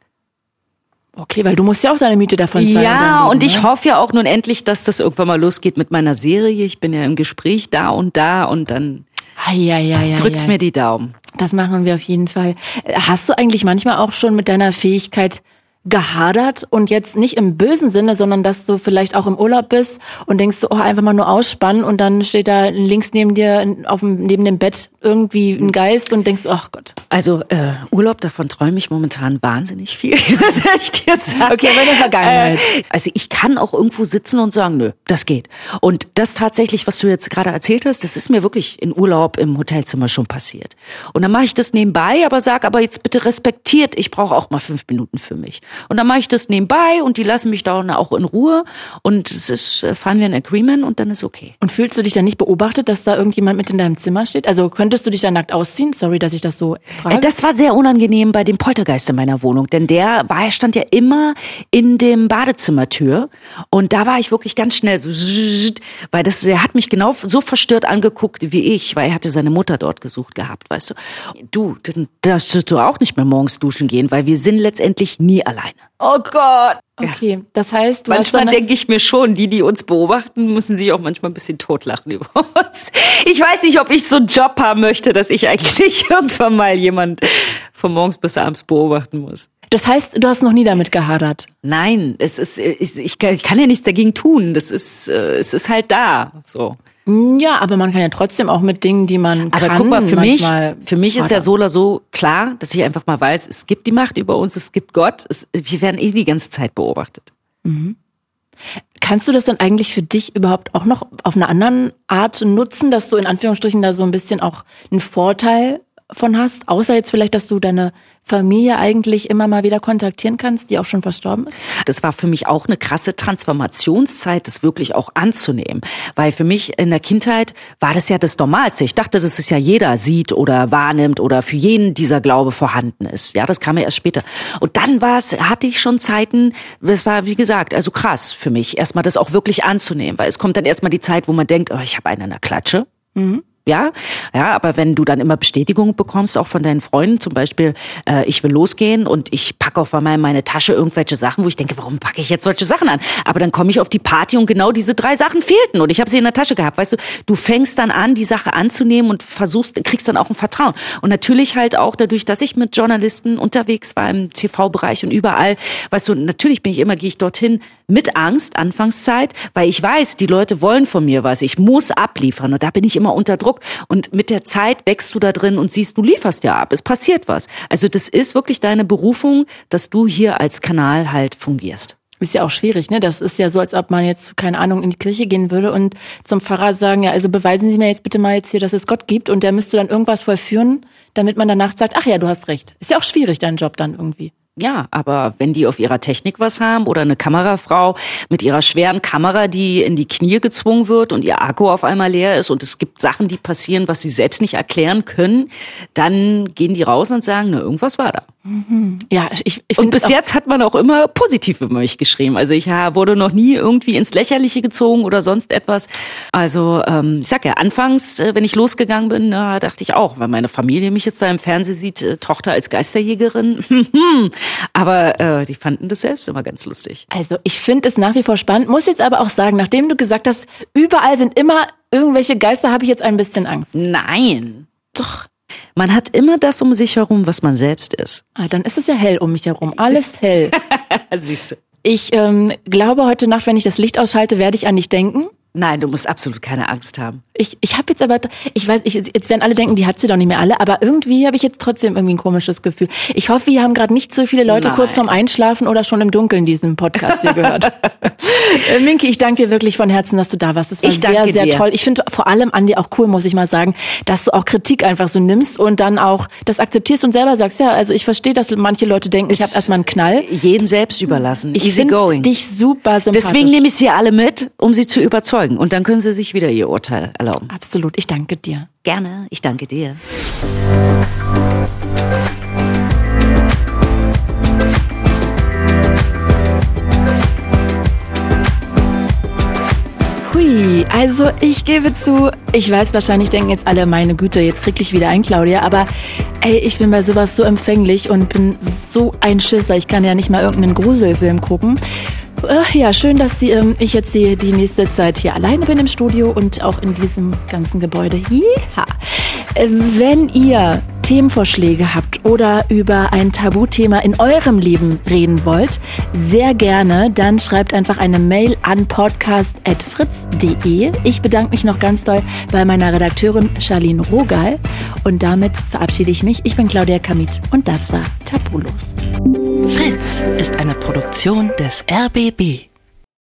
Okay, weil du musst ja auch deine Miete davon zahlen. Ja, Leben, und ich ne? hoffe ja auch nun endlich, dass das irgendwann mal losgeht mit meiner Serie. Ich bin ja im Gespräch da und da und dann ja, ja, ja, drückt mir die Daumen. Das machen wir auf jeden Fall. Hast du eigentlich manchmal auch schon mit deiner Fähigkeit gehadert und jetzt nicht im bösen Sinne, sondern dass du vielleicht auch im Urlaub bist und denkst du, oh, einfach mal nur ausspannen und dann steht da links neben dir auf dem, neben dem Bett irgendwie ein Geist und denkst, ach Gott. Also äh, Urlaub, davon träume ich momentan wahnsinnig viel, was ich dir sagen. Okay, aber in der Vergangenheit. Äh, also ich kann auch irgendwo sitzen und sagen, nö, das geht. Und das tatsächlich, was du jetzt gerade erzählt hast, das ist mir wirklich in Urlaub im Hotelzimmer schon passiert. Und dann mache ich das nebenbei, aber sag aber jetzt bitte respektiert, ich brauche auch mal fünf Minuten für mich. Und dann mache ich das nebenbei und die lassen mich da auch in Ruhe und es ist, äh, fahren wir ein Agreement und dann ist okay. Und fühlst du dich dann nicht beobachtet, dass da irgendjemand mit in deinem Zimmer steht? Also könntest du dich da nackt ausziehen? Sorry, dass ich das so frage. Äh, das war sehr unangenehm bei dem Poltergeist in meiner Wohnung, denn der war, stand ja immer in dem Badezimmertür und da war ich wirklich ganz schnell so, weil das, er hat mich genau so verstört angeguckt wie ich, weil er hatte seine Mutter dort gesucht gehabt, weißt du. Du, dann darfst du auch nicht mehr morgens duschen gehen, weil wir sind letztendlich nie alleine. Oh Gott. Okay, das heißt, manchmal denke ich mir schon, die, die uns beobachten, müssen sich auch manchmal ein bisschen totlachen über uns. Ich weiß nicht, ob ich so einen Job haben möchte, dass ich eigentlich irgendwann mal jemand von morgens bis abends beobachten muss. Das heißt, du hast noch nie damit gehadert? Nein, es ist, ich, ich, kann ja nichts dagegen tun. Das ist, äh, es ist halt da, so. Ja, aber man kann ja trotzdem auch mit Dingen, die man aber kann. guck mal, für mich, für mich ist ja so oder so klar, dass ich einfach mal weiß, es gibt die Macht über uns, es gibt Gott, es, wir werden eh die ganze Zeit beobachtet. Mhm. Kannst du das dann eigentlich für dich überhaupt auch noch auf eine andere Art nutzen, dass du in Anführungsstrichen da so ein bisschen auch einen Vorteil von hast, außer jetzt vielleicht, dass du deine Familie eigentlich immer mal wieder kontaktieren kannst, die auch schon verstorben ist? Das war für mich auch eine krasse Transformationszeit, das wirklich auch anzunehmen. Weil für mich in der Kindheit war das ja das Normalste. Ich dachte, dass es ja jeder sieht oder wahrnimmt oder für jeden dieser Glaube vorhanden ist. Ja, das kam ja erst später. Und dann war es, hatte ich schon Zeiten, das war wie gesagt, also krass für mich, erstmal das auch wirklich anzunehmen. Weil es kommt dann erstmal die Zeit, wo man denkt, oh, ich habe einen in der Klatsche. Mhm ja, ja, aber wenn du dann immer Bestätigung bekommst, auch von deinen Freunden, zum Beispiel, äh, ich will losgehen und ich packe auf einmal in meine Tasche irgendwelche Sachen, wo ich denke, warum packe ich jetzt solche Sachen an? Aber dann komme ich auf die Party und genau diese drei Sachen fehlten und ich habe sie in der Tasche gehabt. Weißt du, du fängst dann an, die Sache anzunehmen und versuchst, kriegst dann auch ein Vertrauen. Und natürlich halt auch dadurch, dass ich mit Journalisten unterwegs war im TV-Bereich und überall, weißt du, natürlich bin ich immer, gehe ich dorthin mit Angst, Anfangszeit, weil ich weiß, die Leute wollen von mir was. Ich muss abliefern und da bin ich immer unter Druck. Druck und mit der Zeit wächst du da drin und siehst, du lieferst ja ab, es passiert was. Also das ist wirklich deine Berufung, dass du hier als Kanal halt fungierst. Ist ja auch schwierig, ne? Das ist ja so, als ob man jetzt, keine Ahnung, in die Kirche gehen würde und zum Pfarrer sagen, ja, also beweisen Sie mir jetzt bitte mal jetzt hier, dass es Gott gibt und der müsste dann irgendwas vollführen, damit man danach sagt, ach ja, du hast recht. Ist ja auch schwierig, dein Job dann irgendwie. Ja, aber wenn die auf ihrer Technik was haben oder eine Kamerafrau mit ihrer schweren Kamera, die in die Knie gezwungen wird und ihr Akku auf einmal leer ist und es gibt Sachen, die passieren, was sie selbst nicht erklären können, dann gehen die raus und sagen, na, irgendwas war da. Mhm. Ja, ich, ich Und bis jetzt hat man auch immer positiv über mich geschrieben. Also ich wurde noch nie irgendwie ins Lächerliche gezogen oder sonst etwas. Also ähm, ich sag ja, anfangs, äh, wenn ich losgegangen bin, na, dachte ich auch, weil meine Familie mich jetzt da im Fernsehen sieht, äh, Tochter als Geisterjägerin. aber äh, die fanden das selbst immer ganz lustig. Also ich finde es nach wie vor spannend. Muss jetzt aber auch sagen, nachdem du gesagt hast, überall sind immer irgendwelche Geister, habe ich jetzt ein bisschen Angst. Nein. Doch. Man hat immer das um sich herum, was man selbst ist. Ah, dann ist es ja hell um mich herum. Alles hell. Siehst du. Ich ähm, glaube, heute Nacht, wenn ich das Licht ausschalte, werde ich an dich denken. Nein, du musst absolut keine Angst haben. Ich, ich habe jetzt aber, ich weiß, ich, jetzt werden alle denken, die hat sie doch nicht mehr alle, aber irgendwie habe ich jetzt trotzdem irgendwie ein komisches Gefühl. Ich hoffe, wir haben gerade nicht so viele Leute Nein. kurz vorm Einschlafen oder schon im Dunkeln diesen Podcast hier gehört. Äh, Minki, ich danke dir wirklich von Herzen, dass du da warst. Das war sehr, sehr dir. toll. Ich finde vor allem an dir auch cool, muss ich mal sagen, dass du auch Kritik einfach so nimmst und dann auch das akzeptierst und selber sagst, ja, also ich verstehe, dass manche Leute denken, ich habe erstmal einen Knall. Jeden selbst überlassen. Ich finde dich super sympathisch. Deswegen nehme ich sie alle mit, um sie zu überzeugen überzeugen. Und dann können Sie sich wieder Ihr Urteil erlauben. Absolut. Ich danke dir. Gerne. Ich danke dir. Hui, also ich gebe zu, ich weiß, wahrscheinlich denken jetzt alle, meine Güte, jetzt krieg ich wieder ein, Claudia, aber ey, ich bin bei sowas so empfänglich und bin so ein Schisser, ich kann ja nicht mal irgendeinen Gruselfilm gucken. Ach ja, schön, dass Sie, ähm, ich jetzt die, die nächste Zeit hier alleine bin im Studio und auch in diesem ganzen Gebäude. Ja. Äh, wenn ihr Themenvorschläge habt oder über ein Tabuthema in eurem Leben reden wollt, sehr gerne, dann schreibt einfach eine Mail an podcast.fritz.de. Ich bedanke mich noch ganz doll bei meiner Redakteurin Charlene Rogal und damit verabschiede ich mich. Ich bin Claudia Kamit und das war Tabulos. Fritz ist eine Produktion des RBB. happy.